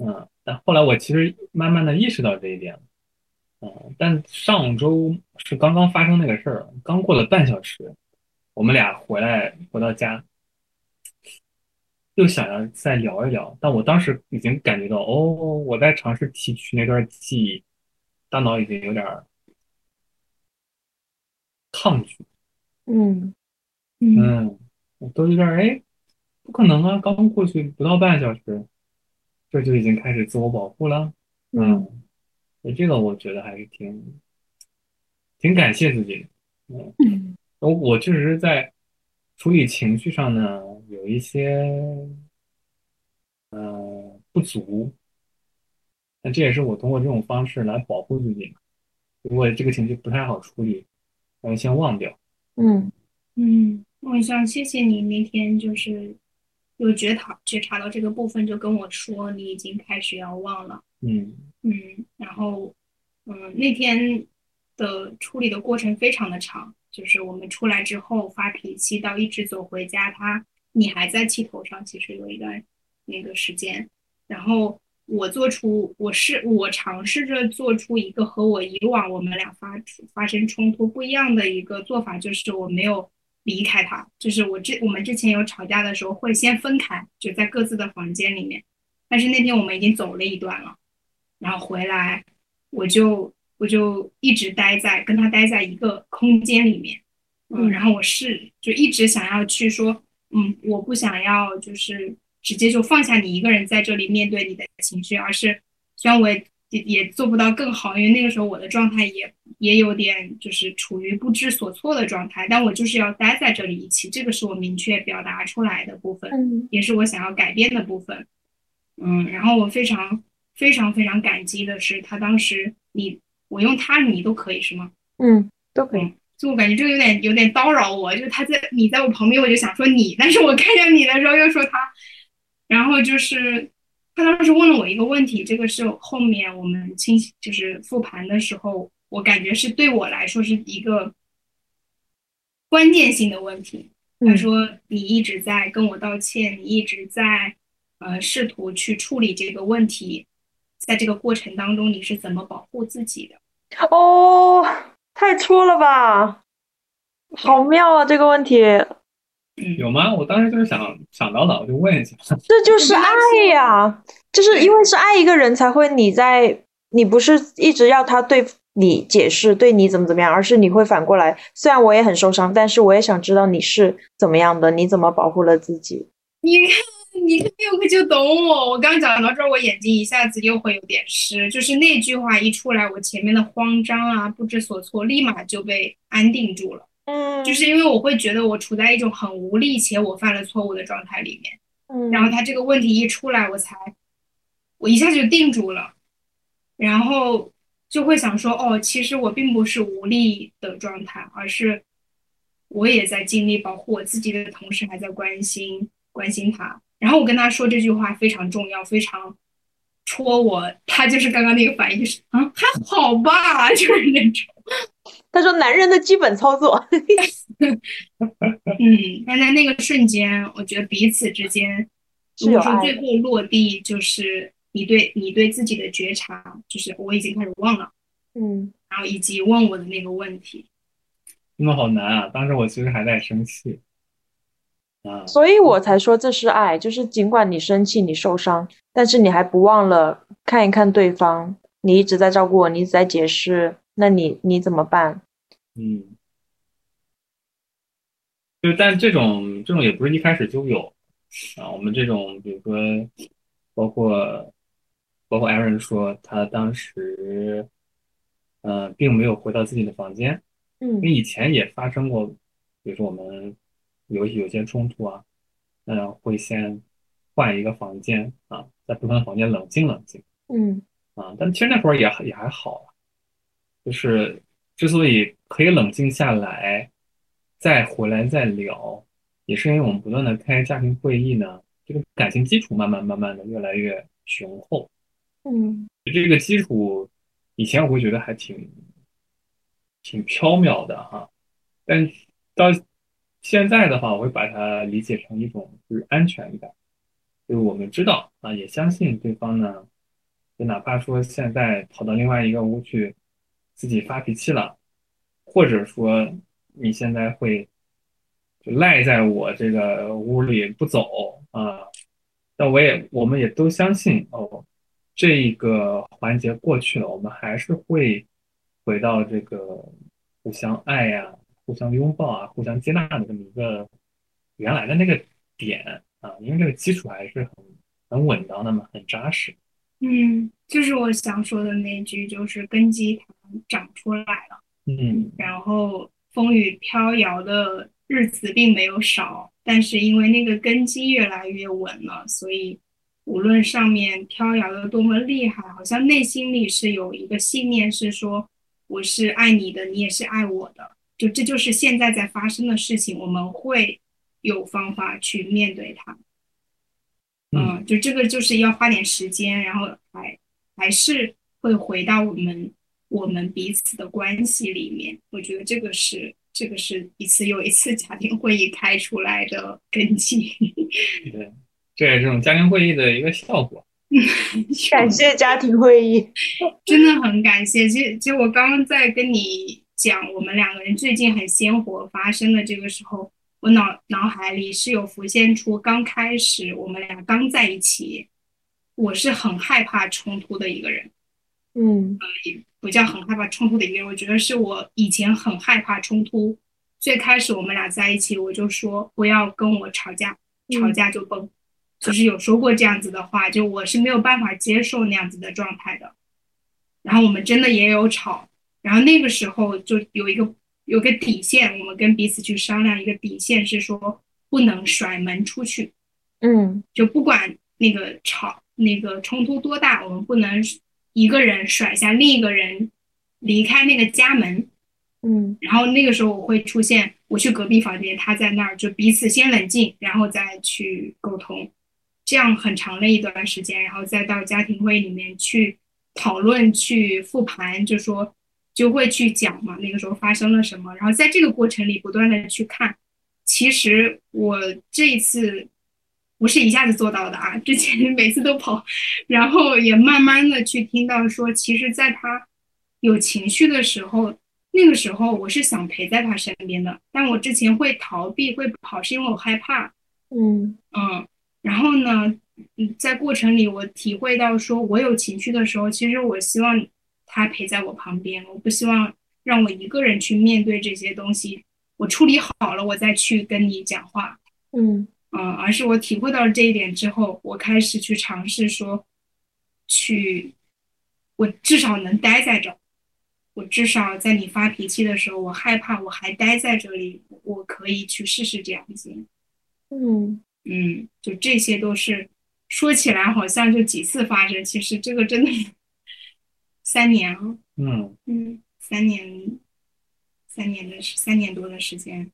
嗯，但后来我其实慢慢的意识到这一点了。嗯，但上周是刚刚发生那个事儿，刚过了半小时，我们俩回来回到家，又想要再聊一聊，但我当时已经感觉到，哦，我在尝试提取那段记忆，大脑已经有点儿抗拒。嗯嗯嗯，我都有点儿哎，不可能啊，刚过去不到半小时，这就已经开始自我保护了。嗯嗯，所以这个我觉得还是挺挺感谢自己的。嗯，嗯我我确实在处理情绪上呢有一些呃不足，那这也是我通过这种方式来保护自己。如果这个情绪不太好处理，我就先忘掉。嗯嗯，我想谢谢你那天就是有觉察觉察到这个部分，就跟我说你已经开始要忘了。嗯嗯，然后，嗯，那天的处理的过程非常的长，就是我们出来之后发脾气到一直走回家，他你还在气头上，其实有一段那个时间，然后我做出我是我尝试着做出一个和我以往我们俩发发生冲突不一样的一个做法，就是我没有离开他，就是我之我们之前有吵架的时候会先分开，就在各自的房间里面，但是那天我们已经走了一段了。然后回来，我就我就一直待在跟他待在一个空间里面，嗯，嗯。然后我是就一直想要去说，嗯，我不想要就是直接就放下你一个人在这里面对你的情绪，而是虽然我也也也做不到更好，因为那个时候我的状态也也有点就是处于不知所措的状态，但我就是要待在这里一起，这个是我明确表达出来的部分。嗯也是我想要改变的部分。嗯，然后我非常非常非常感激的是，他当时你我用他你都可以是吗？嗯，都可以。嗯，就我感觉这个有点有点叨扰我，就他在你在我旁边，我就想说你，但是我看见你的时候又说他，然后就是他当时问了我一个问题，这个是后面我们清晰就是复盘的时候，我感觉是对我来说是一个关键性的问题。他嗯说：“你一直在跟我道歉，你一直在呃试图去处理这个问题，在这个过程当中，你是怎么保护自己的？哦，太戳了吧，好妙啊这个问题，嗯，有吗？我当时就是想想到的，我就问一下。这就是爱呀，就是因为是爱一个人才会你在，你不是一直要他对你解释对你怎么怎么样，而是你会反过来，虽然我也很受伤，但是我也想知道你是怎么样的，你怎么保护了自己。你看，你看六个就懂我。我刚讲到这儿，我眼睛一下子又会有点湿，就是那句话一出来，我前面的慌张啊、不知所措，立马就被安定住了。嗯就是因为我会觉得我处在一种很无力且我犯了错误的状态里面。嗯，然后他这个问题一出来，我才我一下就定住了，然后就会想说，哦，其实我并不是无力的状态，而是我也在尽力保护我自己的同时，还在关心关心他。然后我跟他说这句话非常重要，非常戳我。他就是刚刚那个反应，就是啊，还好吧，就是那种。他说男人的基本操作，嗯，但在那个瞬间，我觉得彼此之间，如果说是最后落地，就是你对你对自己的觉察，就是我已经开始忘了，嗯然后以及问我的那个问题。真的好难啊！当时我其实还在生气啊，所以我才说这是爱，就是尽管你生气、你受伤，但是你还不忘了看一看对方，你一直在照顾我，你一直在解释，那你你怎么办？嗯，就但这种这种也不是一开始就有啊。我们这种，比如说，包括包括 Aaron 说他当时，呃，并没有回到自己的房间，嗯因为以前也发生过，比如说我们有有些冲突啊，嗯、会先换一个房间啊，在不同的房间冷静冷静。嗯啊，但其实那会儿也也还好啊，就是之所以可以冷静下来，再回来再聊，也是因为我们不断的开家庭会议呢，这个感情基础慢慢慢慢的越来越雄厚。嗯这个基础以前我会觉得还挺挺缥缈的哈，但到现在的话，我会把它理解成一种就是安全感，就是我们知道啊，也相信对方呢，就哪怕说现在跑到另外一个屋去自己发脾气了，或者说你现在会就赖在我这个屋里不走啊，但我也我们也都相信哦。这一个环节过去了，我们还是会回到这个互相爱呀、互相拥抱啊、互相接纳的这么一个原来的那个点啊，因为这个基础还是很很稳当的嘛，很扎实。嗯，就是我想说的那句，就是根基它长出来了，嗯然后风雨飘摇的日子并没有少，但是因为那个根基越来越稳了，所以无论上面飘摇的多么厉害，好像内心里是有一个信念，是说我是爱你的，你也是爱我的，就这就是现在在发生的事情，我们会有方法去面对它。嗯，就这个就是要花点时间，然后还还是会回到我们我们彼此的关系里面。我觉得这个是这个是一次又一次家庭会议开出来的根基。对，这也是这种家庭会议的一个效果。感谢家庭会议。真的很感谢。其实，其实我刚刚在跟你讲我们两个人最近很鲜活发生的这个时候，我脑脑海里是有浮现出刚开始我们俩刚在一起，我是很害怕冲突的一个人。嗯不叫很害怕冲突的一个人，我觉得是我以前很害怕冲突。最开始我们俩在一起，我就说不要跟我吵架，嗯吵架就崩，就是有说过这样子的话，就我是没有办法接受那样子的状态的。然后我们真的也有吵，然后那个时候就有一个有个底线，我们跟彼此去商量一个底线是说不能甩门出去，嗯就不管那个吵那个冲突多大，我们不能一个人甩下另一个人离开那个家门。嗯然后那个时候我会出现，我去隔壁房间，他在那儿，就彼此先冷静，然后再去沟通，这样很长的一段时间，然后再到家庭会里面去讨论、去复盘，就说就会去讲嘛，那个时候发生了什么，然后在这个过程里不断的去看。其实我这一次不是一下子做到的啊，之前每次都跑，然后也慢慢的去听到说，其实在他有情绪的时候，那个时候我是想陪在他身边的，但我之前会逃避会跑，是因为我害怕。嗯嗯，然后呢，嗯，在过程里我体会到，说我有情绪的时候，其实我希望他陪在我旁边，我不希望让我一个人去面对这些东西。我处理好了，我再去跟你讲话。嗯嗯，而是我体会到了这一点之后，我开始去尝试说，去，我至少能待在这儿，我至少在你发脾气的时候，我害怕，我还待在这里，我可以去试试这样子。嗯嗯，就这些都是说起来好像就几次发生，其实这个真的三年啊，嗯。嗯，三年，三年的三年多的时间，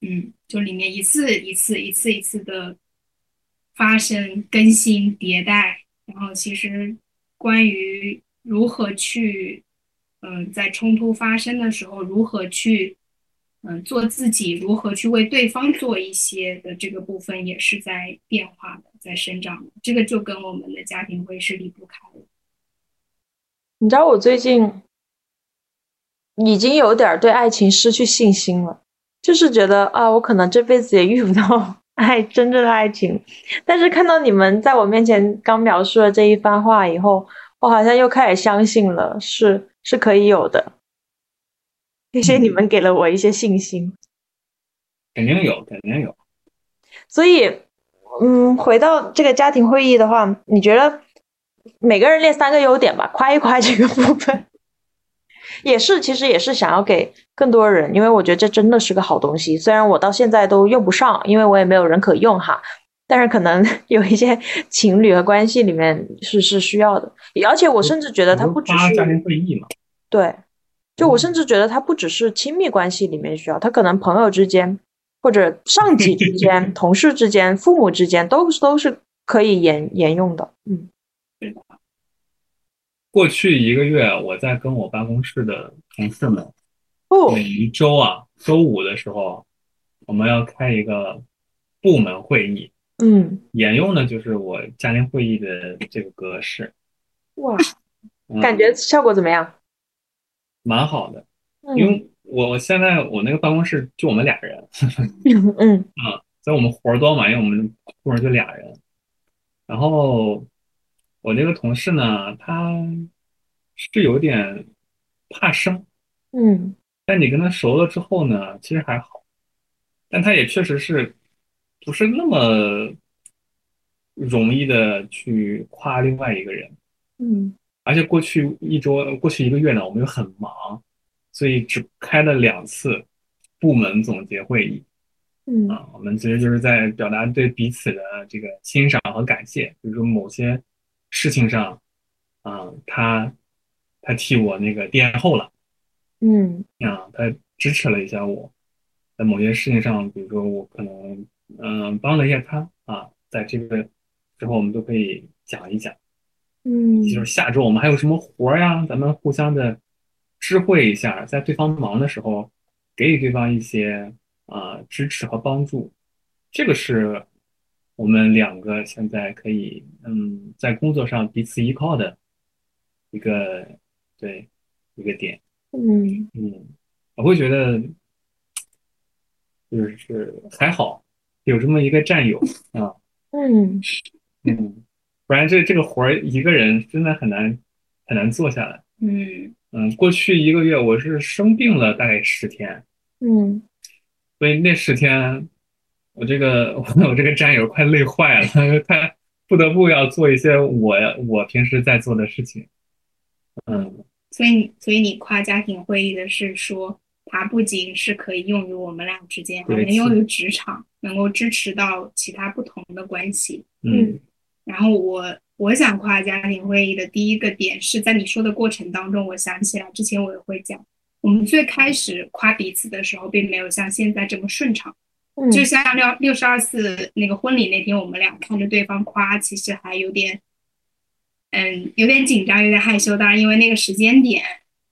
嗯，就里面一次一次一次一次的发生、更新、迭代，然后其实关于如何去，嗯、在冲突发生的时候如何去。嗯，做自己，如何去为对方做一些的这个部分，也是在变化的，在生长的。这个就跟我们的家庭会是离不开的。你知道我最近已经有点对爱情失去信心了，就是觉得啊，我可能这辈子也遇不到 爱真正的爱情。但是看到你们在我面前刚描述了这一番话以后，我好像又开始相信了，是是可以有的。谢谢你们给了我一些信心。肯定有，肯定有。所以，嗯，回到这个家庭会议的话，你觉得每个人列三个优点吧，夸一夸这个部分，也是其实也是想要给更多人，因为我觉得这真的是个好东西。虽然我到现在都用不上，因为我也没有人可用哈，但是可能 有一些情侣和关系里面是是需要的，而且我甚至觉得它不只是家庭会议嘛，对，就我甚至觉得它不只是亲密关系里面需要，他可能朋友之间，或者上级之间、同事之间、父母之间，都都是可以沿沿用的。嗯。对的。过去一个月，我在跟我办公室的同事们，哦。每一周啊，周五的时候，我们要开一个部门会议，嗯，沿用的就是我家庭会议的这个格式，哇，嗯。感觉效果怎么样？蛮好的。嗯。因为我我现在我那个办公室就我们俩人。嗯。啊，所以我们活儿多嘛，因为我们部门就俩人。然后我这个同事呢，他是有点怕生，嗯。但你跟他熟了之后呢，其实还好，但他也确实是不是那么容易的去夸另外一个人，嗯而且过去一周、过去一个月呢，我们又很忙，所以只开了两次部门总结会议嗯啊。我们其实就是在表达对彼此的这个欣赏和感谢，比如说某些事情上，啊，他他替我那个垫后了。嗯啊，他支持了一下我，在某些事情上，比如说我可能嗯、帮了一下他啊，在这个之后我们都可以讲一讲，嗯。就是下周我们还有什么活儿呀，咱们互相的知会一下，在对方忙的时候给予对方一些啊、支持和帮助，这个是我们两个现在可以嗯在工作上彼此依靠的一个对一个点。嗯。嗯，我会觉得就是还好有这么一个战友啊，嗯。嗯，不然这这个活儿一个人真的很难很难做下来。嗯嗯，过去一个月我是生病了大概十天，嗯所以那十天我这个我这个战友快累坏了，他不得不要做一些我我平时在做的事情。嗯，所以所以你夸家庭会议的是说，它不仅是可以用于我们俩之间，还能用于职场，能够支持到其他不同的关系。嗯然后我我想夸家庭会议的第一个点是在你说的过程当中，我想起来之前我也会讲，我们最开始夸彼此的时候，并没有像现在这么顺畅。嗯就像六六十二次那个婚礼那天，我们俩看着对方夸，其实还有点嗯有点紧张，有点害羞，当然因为那个时间点。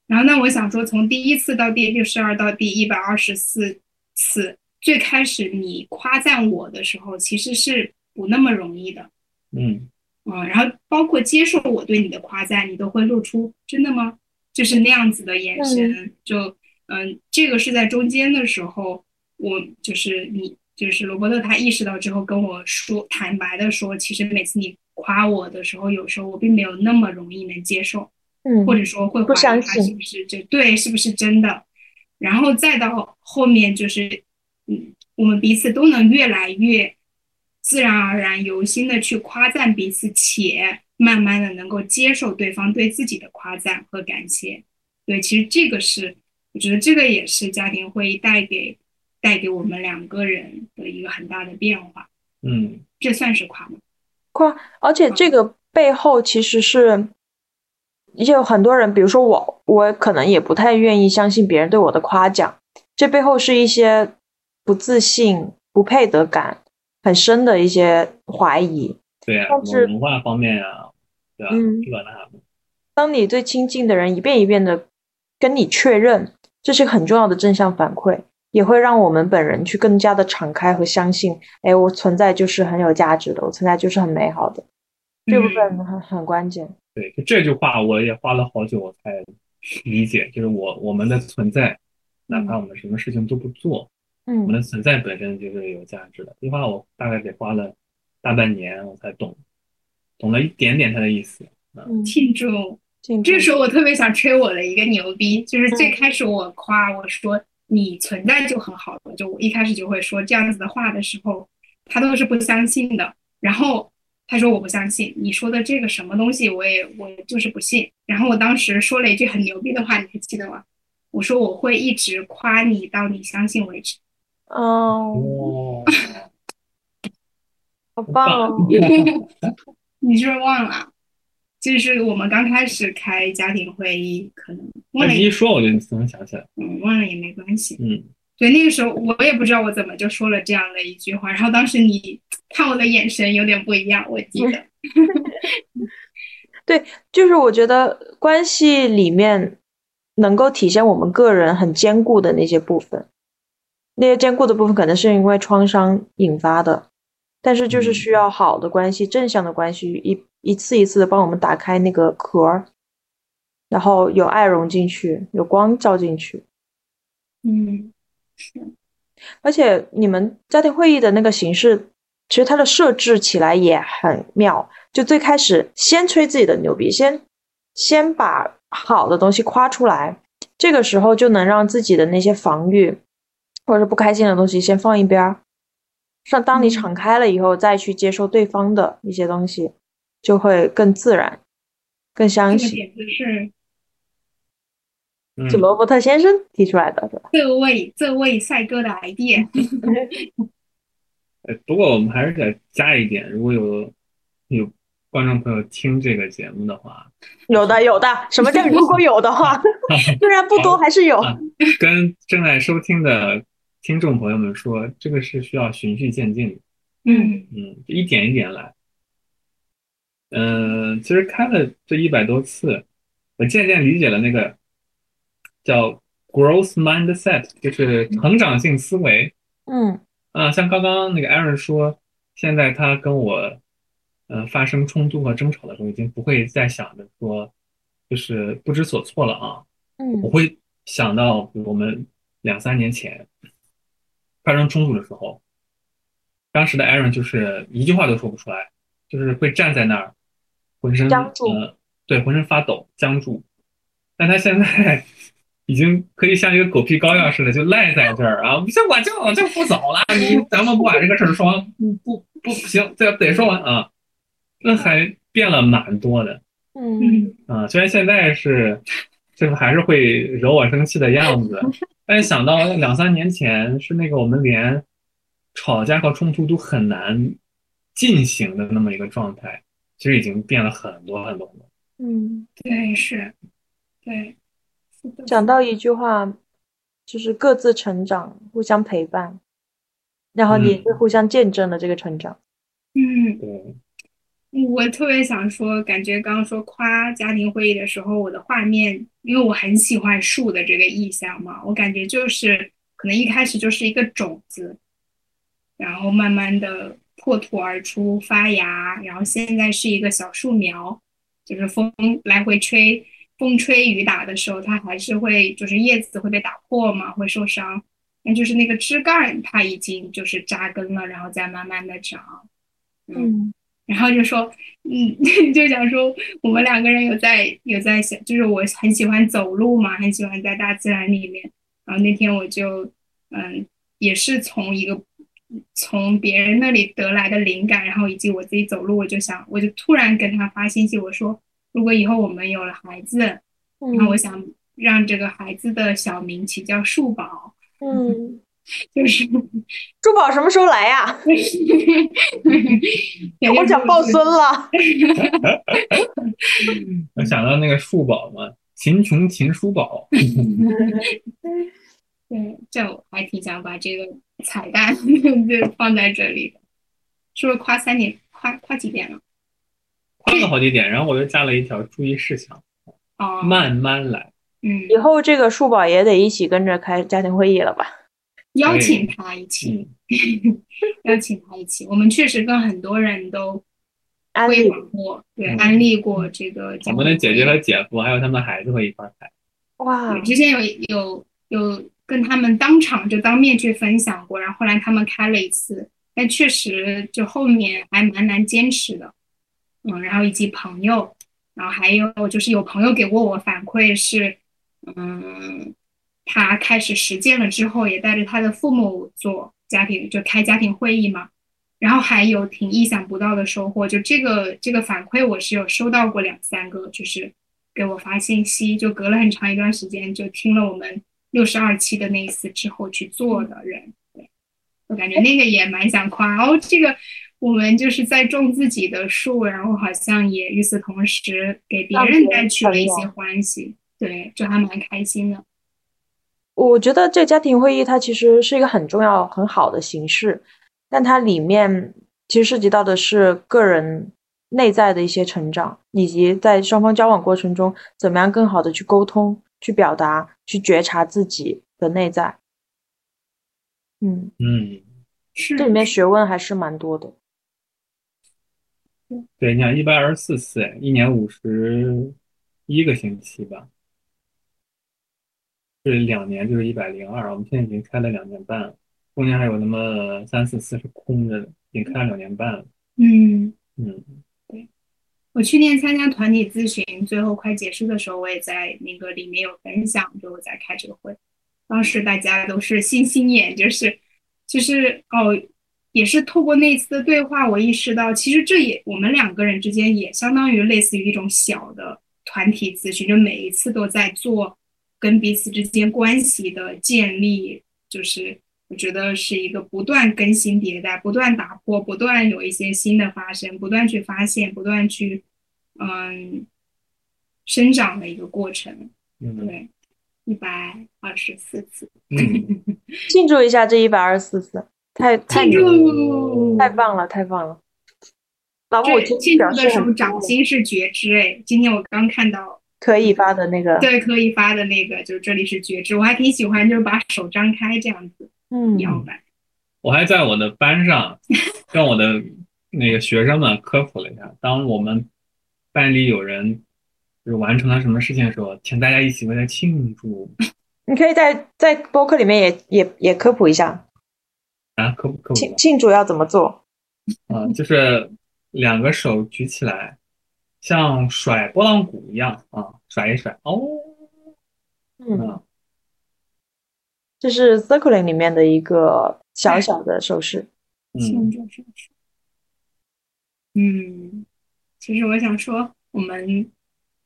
然后那我想说，从第一次到第六十二到第一百二十四次，最开始你夸赞我的时候，其实是不那么容易的。嗯。啊，然后包括接受我对你的夸赞，你都会露出真的吗？就是那样子的眼神，就嗯，这个是在中间的时候，我就是你就是罗伯特他意识到之后跟我说坦白的说，其实每次你夸我的时候，有时候我并没有那么容易能接受，嗯。或者说会不怀疑他是不是这对是不是真的，然后再到后面就是嗯，我们彼此都能越来越自然而然、由心的去夸赞彼此，且慢慢的能够接受对方对自己的夸赞和感谢。对，其实这个是，我觉得这个也是家庭会议带给带给我们两个人的一个很大的变化。嗯这算是夸吗？夸，而且这个背后其实是，也有很多人，比如说我，我可能也不太愿意相信别人对我的夸奖，这背后是一些不自信、不配得感很深的一些怀疑。对呀、但是文化方面啊、对吧？嗯这个那的。当你最亲近的人一遍一遍的跟你确认，这是很重要的正向反馈，也会让我们本人去更加的敞开和相信，哎，我存在就是很有价值的，我存在就是很美好的，这部分很很关键。对，就这句话我也花了好久我才理解，就是我我们的存在，哪怕我们什么事情都不做，我们嗯的存在本身就是有价值的。这句话我大概得花了大半年我才懂，懂了一点点它的意思。嗯，庆祝庆祝这时候我特别想吹我的一个牛逼，就是最开始我夸我说你存在就很好了，就我一开始就会说这样子的话的时候，他都是不相信的。然后他说我不相信你说的这个什么东西，我也我就是不信。然后我当时说了一句很牛逼的话，你还记得吗？我说我会一直夸你到你相信为止。哦，哦，好棒哦！你是不是忘了？就是我们刚开始开家庭会议，可能忘了你一说我就能想起来。嗯，忘了也没关系。嗯，对，那个时候我也不知道我怎么就说了这样的一句话，然后当时你看我的眼神有点不一样，我记得。对就是我觉得关系里面能够体现我们个人很坚固的那些部分，那些坚固的部分可能是因为创伤引发的，但是就是需要好的关系、正向的关系，一一次一次的帮我们打开那个壳儿，然后有爱融进去，有光照进去。嗯，是而且你们家庭会议的那个形式，其实它的设置起来也很妙。就最开始先吹自己的牛逼，先先把好的东西夸出来，这个时候就能让自己的那些防御或者是不开心的东西先放一边儿。上当你嗯敞开了以后，再去接受对方的一些东西，就会更自然、更相信。这个点子是罗伯特先生提出来的，是吧？这位这位帅哥的 idea。呃不过我们还是得加一点，如果有有观众朋友听这个节目的话，有的，有的。什么叫 如果有的话？虽然不多，还是有。啊跟正在收听的听众朋友们说，这个是需要循序渐进的，嗯嗯，一点一点来。嗯、其实开了这一百多次，我渐渐理解了那个叫 growth mindset，就是成长性思维。嗯啊，像刚刚那个 Aaron 说，现在他跟我，呃，发生冲突和争吵的时候，已经不会再想着说，就是不知所措了啊。我嗯会想到我们两三年前发生冲突的时候，当时的 Aaron 就是一句话都说不出来，就是会站在那儿，浑身僵住呃，对，浑身发抖，僵住。但他现在已经可以像一个狗皮膏药似的，就赖在这儿啊！不行，我就我就不走了，你 咱们不把这个事儿说完，不不行，这得说完啊！那还变了蛮多的。嗯嗯啊，虽然现在是，就是还是会惹我生气的样子，但是想到两三年前是那个我们连吵架和冲突都很难进行的那么一个状态，其实已经变了很多很多很多。嗯，对，是，对，是的。讲到一句话，就是各自成长，互相陪伴，然后你嗯。是互相见证了这个成长。嗯。对，我特别想说，感觉刚刚说夸家庭会议的时候，我的画面，因为我很喜欢树的这个意象嘛，我感觉就是可能一开始就是一个种子，然后慢慢的破土而出发芽，然后现在是一个小树苗，就是风来回吹，风吹雨打的时候，它还是会就是叶子会被打破嘛，会受伤，那就是那个枝干它已经就是扎根了，然后再慢慢的长，嗯。然后就说，嗯，就想说我们两个人有在有在想，就是我很喜欢走路嘛，很喜欢在大自然里面。然后那天我就，嗯，也是从一个从别人那里得来的灵感，然后以及我自己走路，我就想，我就突然跟他发信息，我说，如果以后我们有了孩子，然后我想让这个孩子的小名起叫树宝，嗯，就是珠宝什么时候来呀？我想抱孙了。我想到那个树宝嘛，秦琼秦叔宝，对，这我还挺想把这个彩蛋就放在这里的，是不是夸三点？夸夸几点了？夸了好几点，然后我又加了一条注意事项，哦，慢慢来。嗯，以后这个树宝也得一起跟着开家庭会议了吧？邀请他一起，嗯，邀请他一起。我们确实跟很多人都安利过，对，嗯安利过这个。我们的姐姐和姐夫还有他们的孩子会一块儿开。哇。对，之前有有有跟他们当场就当面去分享过，然后后来他们开了一次，但确实就后面还蛮难坚持的，嗯，然后以及朋友，然后还有就是有朋友给过我反馈是，嗯，他开始实践了之后，也带着他的父母做家庭就开家庭会议嘛，然后还有挺意想不到的收获，就这个这个反馈我是有收到过两三个，就是给我发信息，就隔了很长一段时间就听了我们六十二期的那一次之后去做的人，对我感觉那个也蛮想夸。然后这个我们就是在种自己的树，然后好像也与此同时给别人带去了一些欢喜，对，就还蛮开心的。我觉得这家庭会议它其实是一个很重要、很好的形式，但它里面其实涉及到的是个人内在的一些成长，以及在双方交往过程中怎么样更好的去沟通、去表达、去觉察自己的内在。嗯，嗯，是这里面学问还是蛮多的。对，你想一百二十四次，哎，一年五十一个星期吧，这两年就是一百零二，我们现在已经开了两年半了，中间还有那么三四次是空着的，已经开了两年半了。嗯。嗯，对我去年参加团体咨询，最后快结束的时候，我也在那个里面有分享，就我在开这个会，当时大家都是星星眼，就是就是哦，也是透过那次的对话，我意识到，其实这也我们两个人之间也相当于类似于一种小的团体咨询，就每一次都在做跟彼此之间关系的建立，就是我觉得是一个不断更新迭代、不断打破、不断有一些新的发生、不断去发现、不断去嗯生长的一个过程。嗯对，一百二十四次，嗯，庆祝一下这一百二十四次，太太牛！太棒了，太棒了！老母这亲庆祝的时候掌心是觉知，哎，今天我刚看到可以发的那个，对可以发的那个，就是这里是觉知，我还挺喜欢，就是把手张开这样子嗯，摇摆。我还在我的班上 跟我的那个学生们科普了一下，当我们班里有人就是完成了什么事情的时候，请大家一起为他庆祝 你可以在在播客里面也也也科普一下，啊，科普科普庆庆祝要怎么做？啊，就是两个手举起来，像甩波浪鼓一样啊，甩一甩哦，嗯，啊，这是 circling 里面的一个小小的手势。庆嗯祝是不是？嗯，其实我想说，我们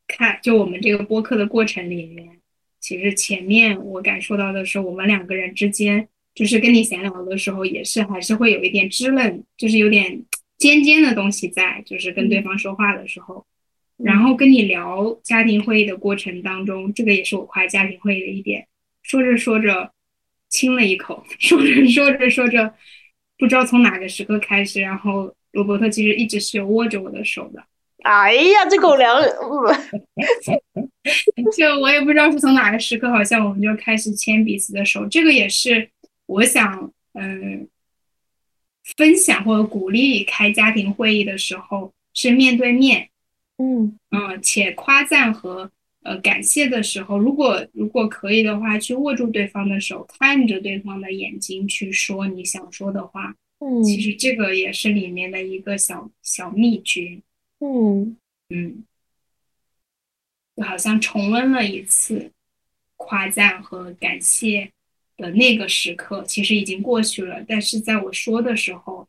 看就我们这个播客的过程里面，其实前面我感受到的是，我们两个人之间，就是跟你闲聊的时候，也是还是会有一点支棱，就是有点尖尖的东西在，就是跟对方说话的时候。然后跟你聊家庭会议的过程当中，这个也是我夸家庭会议的一点。说着说着，亲了一口，说着说着说着，不知道从哪个时刻开始，然后罗伯特其实一直是有握着我的手的。哎呀，这狗粮，就我也不知道是从哪个时刻，好像我们就开始牵彼此的手。这个也是我想，嗯，分享或者鼓励开家庭会议的时候是面对面，嗯嗯，且夸赞和呃感谢的时候，如果如果可以的话，去握住对方的手，看着对方的眼睛去说你想说的话。嗯其实这个也是里面的一个小小秘诀。嗯嗯，就好像重温了一次夸赞和感谢的那个时刻，其实已经过去了，但是在我说的时候，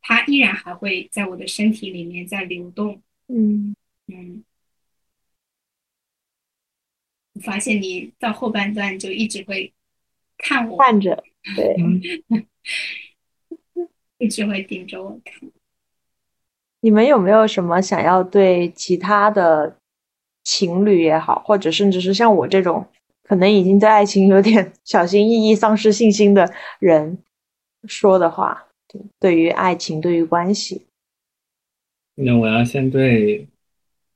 它依然还会在我的身体里面在流动。嗯，嗯，我发现你到后半段就一直会看我，看着，对，嗯 一直会盯着我看。你们有没有什么想要对其他的情侣也好，或者甚至是像我这种可能已经对爱情有点 小心翼翼、丧失信心的人说的话？对，对于爱情，对于关系，那我要先对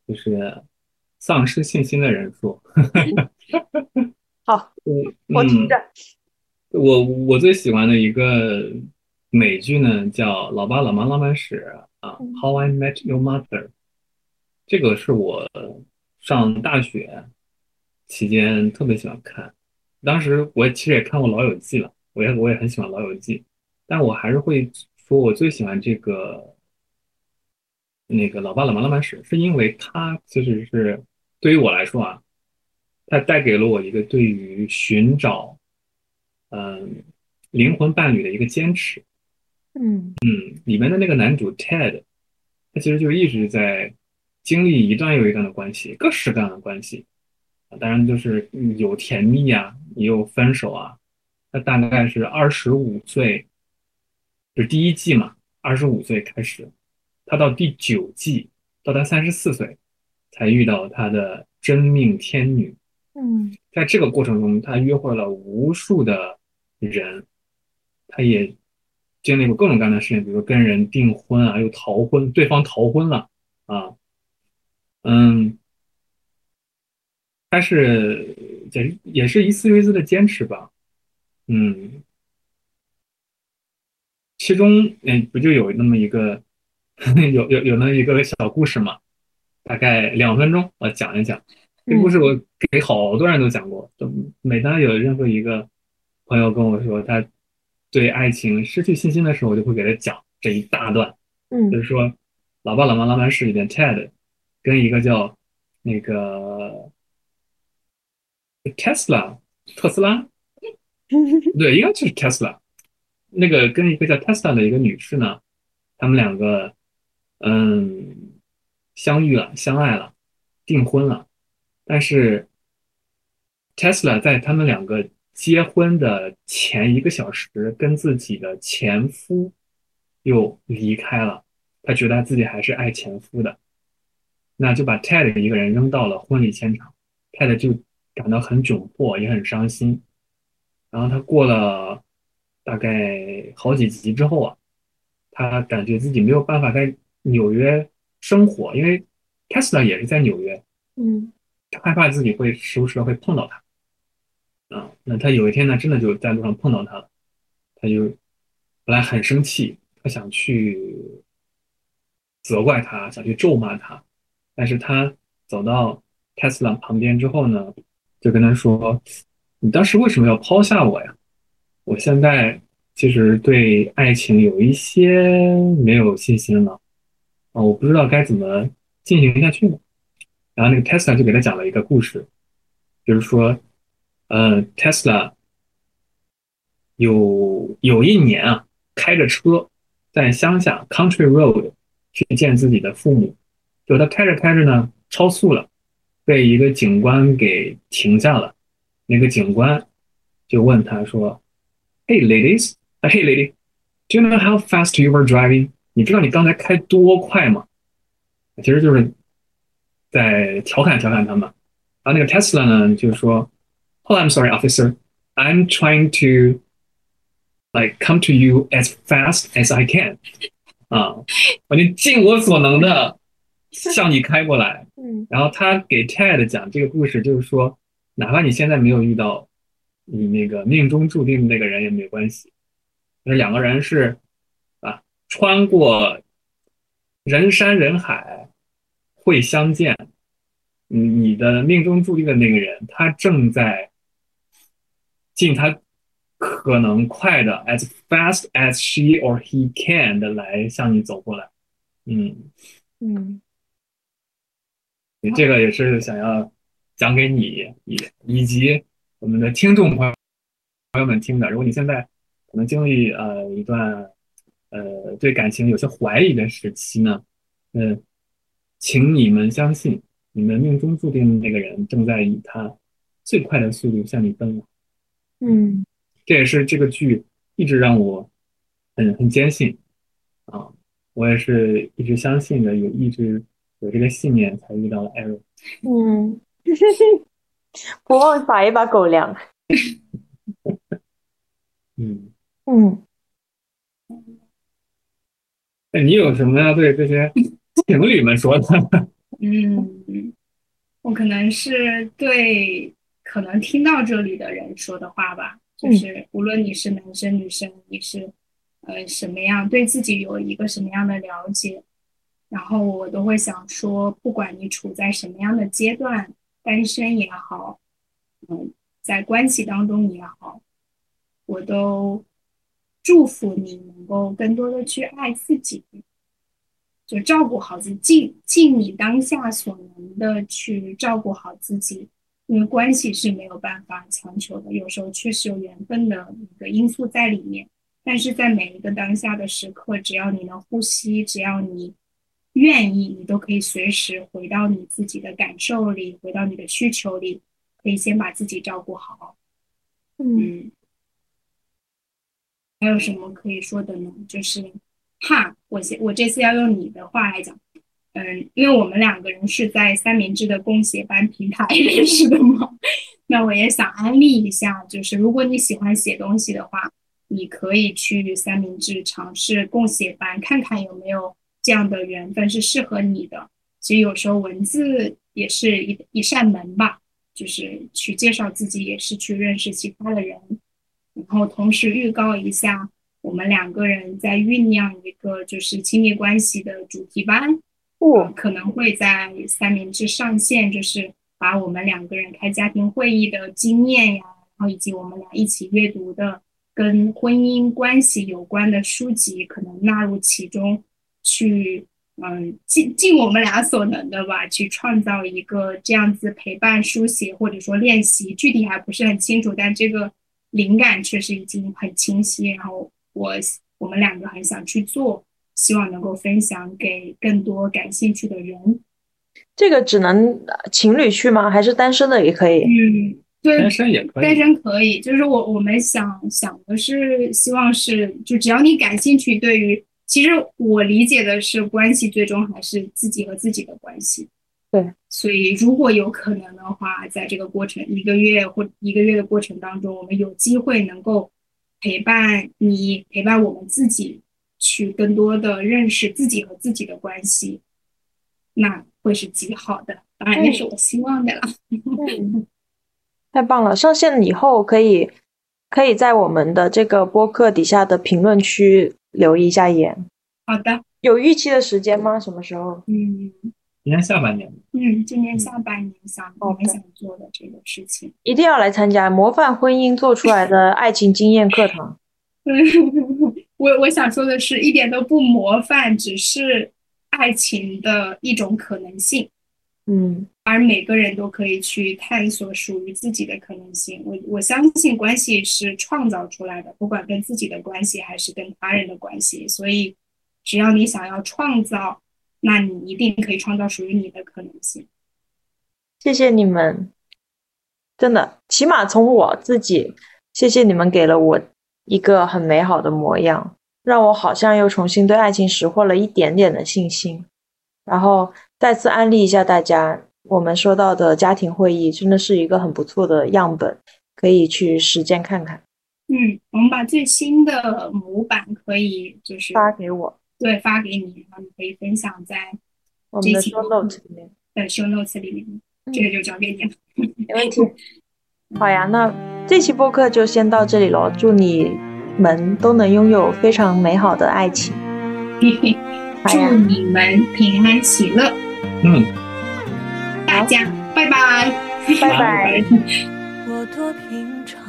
就是丧失信心的人说，好，我 我听着。我我最喜欢的一个美剧呢，叫《老爸老妈浪漫史》啊，嗯《How I Met Your Mother》。这个是我上大学期间特别喜欢看。当时我其实也看过《老友记》了，我也我也很喜欢《老友记》，但我还是会说我最喜欢这个那个《老爸老妈浪漫史》，是因为它其实是对于我来说啊，它带给了我一个对于寻找。嗯，灵魂伴侣的一个坚持。嗯嗯，里面的那个男主 Ted，他其实就一直在经历一段又一段的关系，各式各样的关系。啊当然就是嗯有甜蜜啊，也有分手啊。他大概是二十五岁，就第一季嘛，二十五岁开始，他到第九季，到他三十四岁，才遇到他的真命天女。嗯在这个过程中，他约会了无数的人，他也经历过各种各样的事情，比如跟人订婚啊，又逃婚，对方逃婚了啊，嗯，他是也也是一次又一次的坚持吧，嗯，其中嗯不就有那么一个 有有有那么一个小故事嘛，大概两分钟，我讲一讲。这故事我给好多人都讲过，就每当有任何一个朋友跟我说他对爱情失去信心的时候，我就会给他讲这一大段，就嗯是说《老爸老妈浪漫史》里边 Ted 跟一个叫那个 Tesla 特斯拉，对，应该就是 Tesla，那个跟一个叫 Tesla 的一个女士呢，他们两个嗯相遇了，相爱了，订婚了。但是 Tesla 在他们两个结婚的前一个小时，跟自己的前夫又离开了。他觉得他自己还是爱前夫的，那就把 Ted 一个人扔到了婚礼现场。Ted 就感到很窘迫，也很伤心。然后他过了大概好几集之后啊，他感觉自己没有办法在纽约生活，因为 Tesla 也是在纽约。嗯他害怕自己会时不时的会碰到他，啊，那他有一天呢，真的就在路上碰到他了，他就本来很生气，他想去责怪他，想去咒骂他，但是他走到 Tesla 旁边之后呢，就跟他说：“你当时为什么要抛下我呀？我现在其实对爱情有一些没有信心了，啊，我不知道该怎么进行下去呢。”然后那个 Tesla 就给他讲了一个故事，就是说，呃，Tesla 有有一年啊，开着车在乡下 Country Road 去见自己的父母，就他开着开着呢，超速了，被一个警官给停下了。那个警官就问他说：“Hey ladies，啊 Hey lady，do you know how fast you were driving？你知道你刚才开多快吗？”其实就是在调侃调侃他们。然后那个 Tesla 呢，就说：“Oh, I'm sorry, officer. I'm trying to like come to you as fast as I can.” 啊，我就尽我所能的 向你开过来。嗯然后他给 Ted 讲这个故事，就是说，哪怕你现在没有遇到你那个命中注定的那个人也没关系，那两个人是啊，穿过人山人海会相见。你，你的命中注定的那个人，他正在尽他可能快的，as fast as she or he can 的来向你走过来。嗯，嗯这个也是想要讲给你以以及我们的听众朋友朋友们听的。如果你现在可能经历呃一段呃对感情有些怀疑的时期呢，嗯、请你们相信，你们命中注定的那个人正在以他最快的速度向你奔来。嗯这也是这个剧一直让我很很坚信啊，我也是一直相信的，也一直有这个信念，才遇到了艾瑞。嗯，不忘撒一把狗粮。嗯，嗯那你有什么要对这些情侣们说的？嗯，我可能是对可能听到这里的人说的话吧，就是无论你是男生女生，你是呃什么样，对自己有一个什么样的了解，然后我都会想说，不管你处在什么样的阶段，单身也好，嗯，在关系当中也好，我都祝福你能够更多的去爱自己。就照顾好自己，尽尽你当下所能的去照顾好自己，因为关系是没有办法强求的，有时候确实有缘分的一个因素在里面。但是在每一个当下的时刻，只要你能呼吸，只要你愿意，你都可以随时回到你自己的感受里，回到你的需求里，可以先把自己照顾好。嗯嗯，还有什么可以说的呢？就是，哈，我先我这次要用你的话来讲，嗯，因为我们两个人是在三明治的共写班平台 认识的嘛，那我也想安利一下，就是如果你喜欢写东西的话，你可以去三明治尝试共写班，看看有没有这样的缘分是适合你的。其实有时候文字也是一一扇门吧，就是去介绍自己，也是去认识其他的人。然后同时预告一下，我们两个人在酝酿一个就是亲密关系的主题班，哦可能会在三明治上线，就是把我们两个人开家庭会议的经验呀，然后以及我们俩一起阅读的跟婚姻关系有关的书籍，可能纳入其中，去嗯尽尽我们俩所能的吧，去创造一个这样子陪伴书写或者说练习，具体还不是很清楚，但这个灵感确实已经很清晰，然后我我们两个很想去做，希望能够分享给更多感兴趣的人。这个只能呃情侣去吗？还是单身的也可以？嗯，对，单身也可以单。身可以，就是我我们想想的是，希望是就只要你感兴趣，对于其实我理解的是关系最终还是自己和自己的关系。对，所以如果有可能的话，在这个过程一个月或一个月的过程当中，我们有机会能够陪伴你，陪伴我们自己，去更多的认识自己和自己的关系，那会是极好的。当然，那是我希望的了。嗯，太棒了！上线以后可以可以在我们的这个播客底下的评论区留意一下言。好的，有预期的时间吗？什么时候？嗯。今年下半年，嗯，今年下半年想我们想做的这个事情，一定要来参加模范婚姻做出来的爱情经验课堂。我我想说的是一点都不模范，只是爱情的一种可能性，嗯而每个人都可以去探索属于自己的可能性。我我相信关系是创造出来的，不管跟自己的关系还是跟他人的关系，所以只要你想要创造，那你一定可以创造属于你的可能性。谢谢你们，真的，起码从我自己，谢谢你们给了我一个很美好的模样，让我好像又重新对爱情拾获了一点点的信心。然后再次安利一下大家，我们说到的家庭会议真的是一个很不错的样本，可以去实践看看。嗯，我们把最新的模板可以就是发给我，对发给你，然后你可以分享在我们的这期 show note 里面，的 show notes 里面，这个就交给你了。没问题。好呀，那这期播客就先到这里喽。祝你们都能拥有非常美好的爱情。祝你们平安喜乐，嗯，大家拜拜。拜拜。我多平常，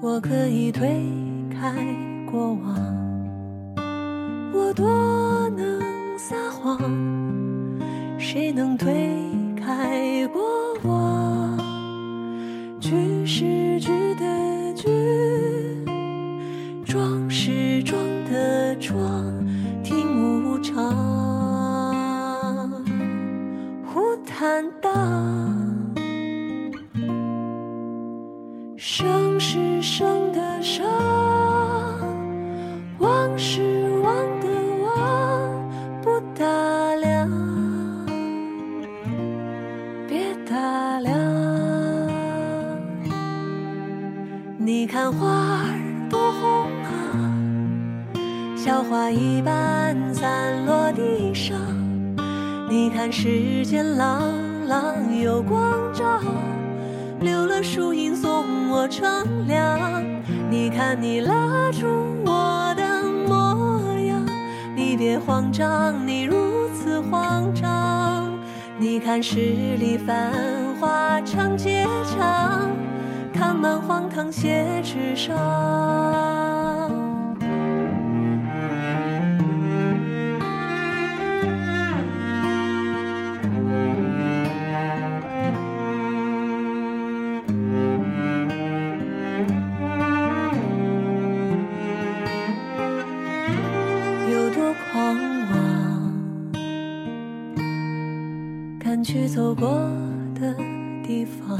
我可以推开过往，我多能撒谎，谁能推开过往？句是句的句，装是装的装，听无常。忽坦荡，生是生的生，忘是忘的忘，不打量，别打量。你看花儿多红啊，小花一般散落地上。你看世间朗朗有光照，留了树荫送我乘凉。你看你拉住我的模样，你别慌张，你如此慌张。你看十里繁华长街长，看满荒唐写纸上。狂妄，敢去走过的地方，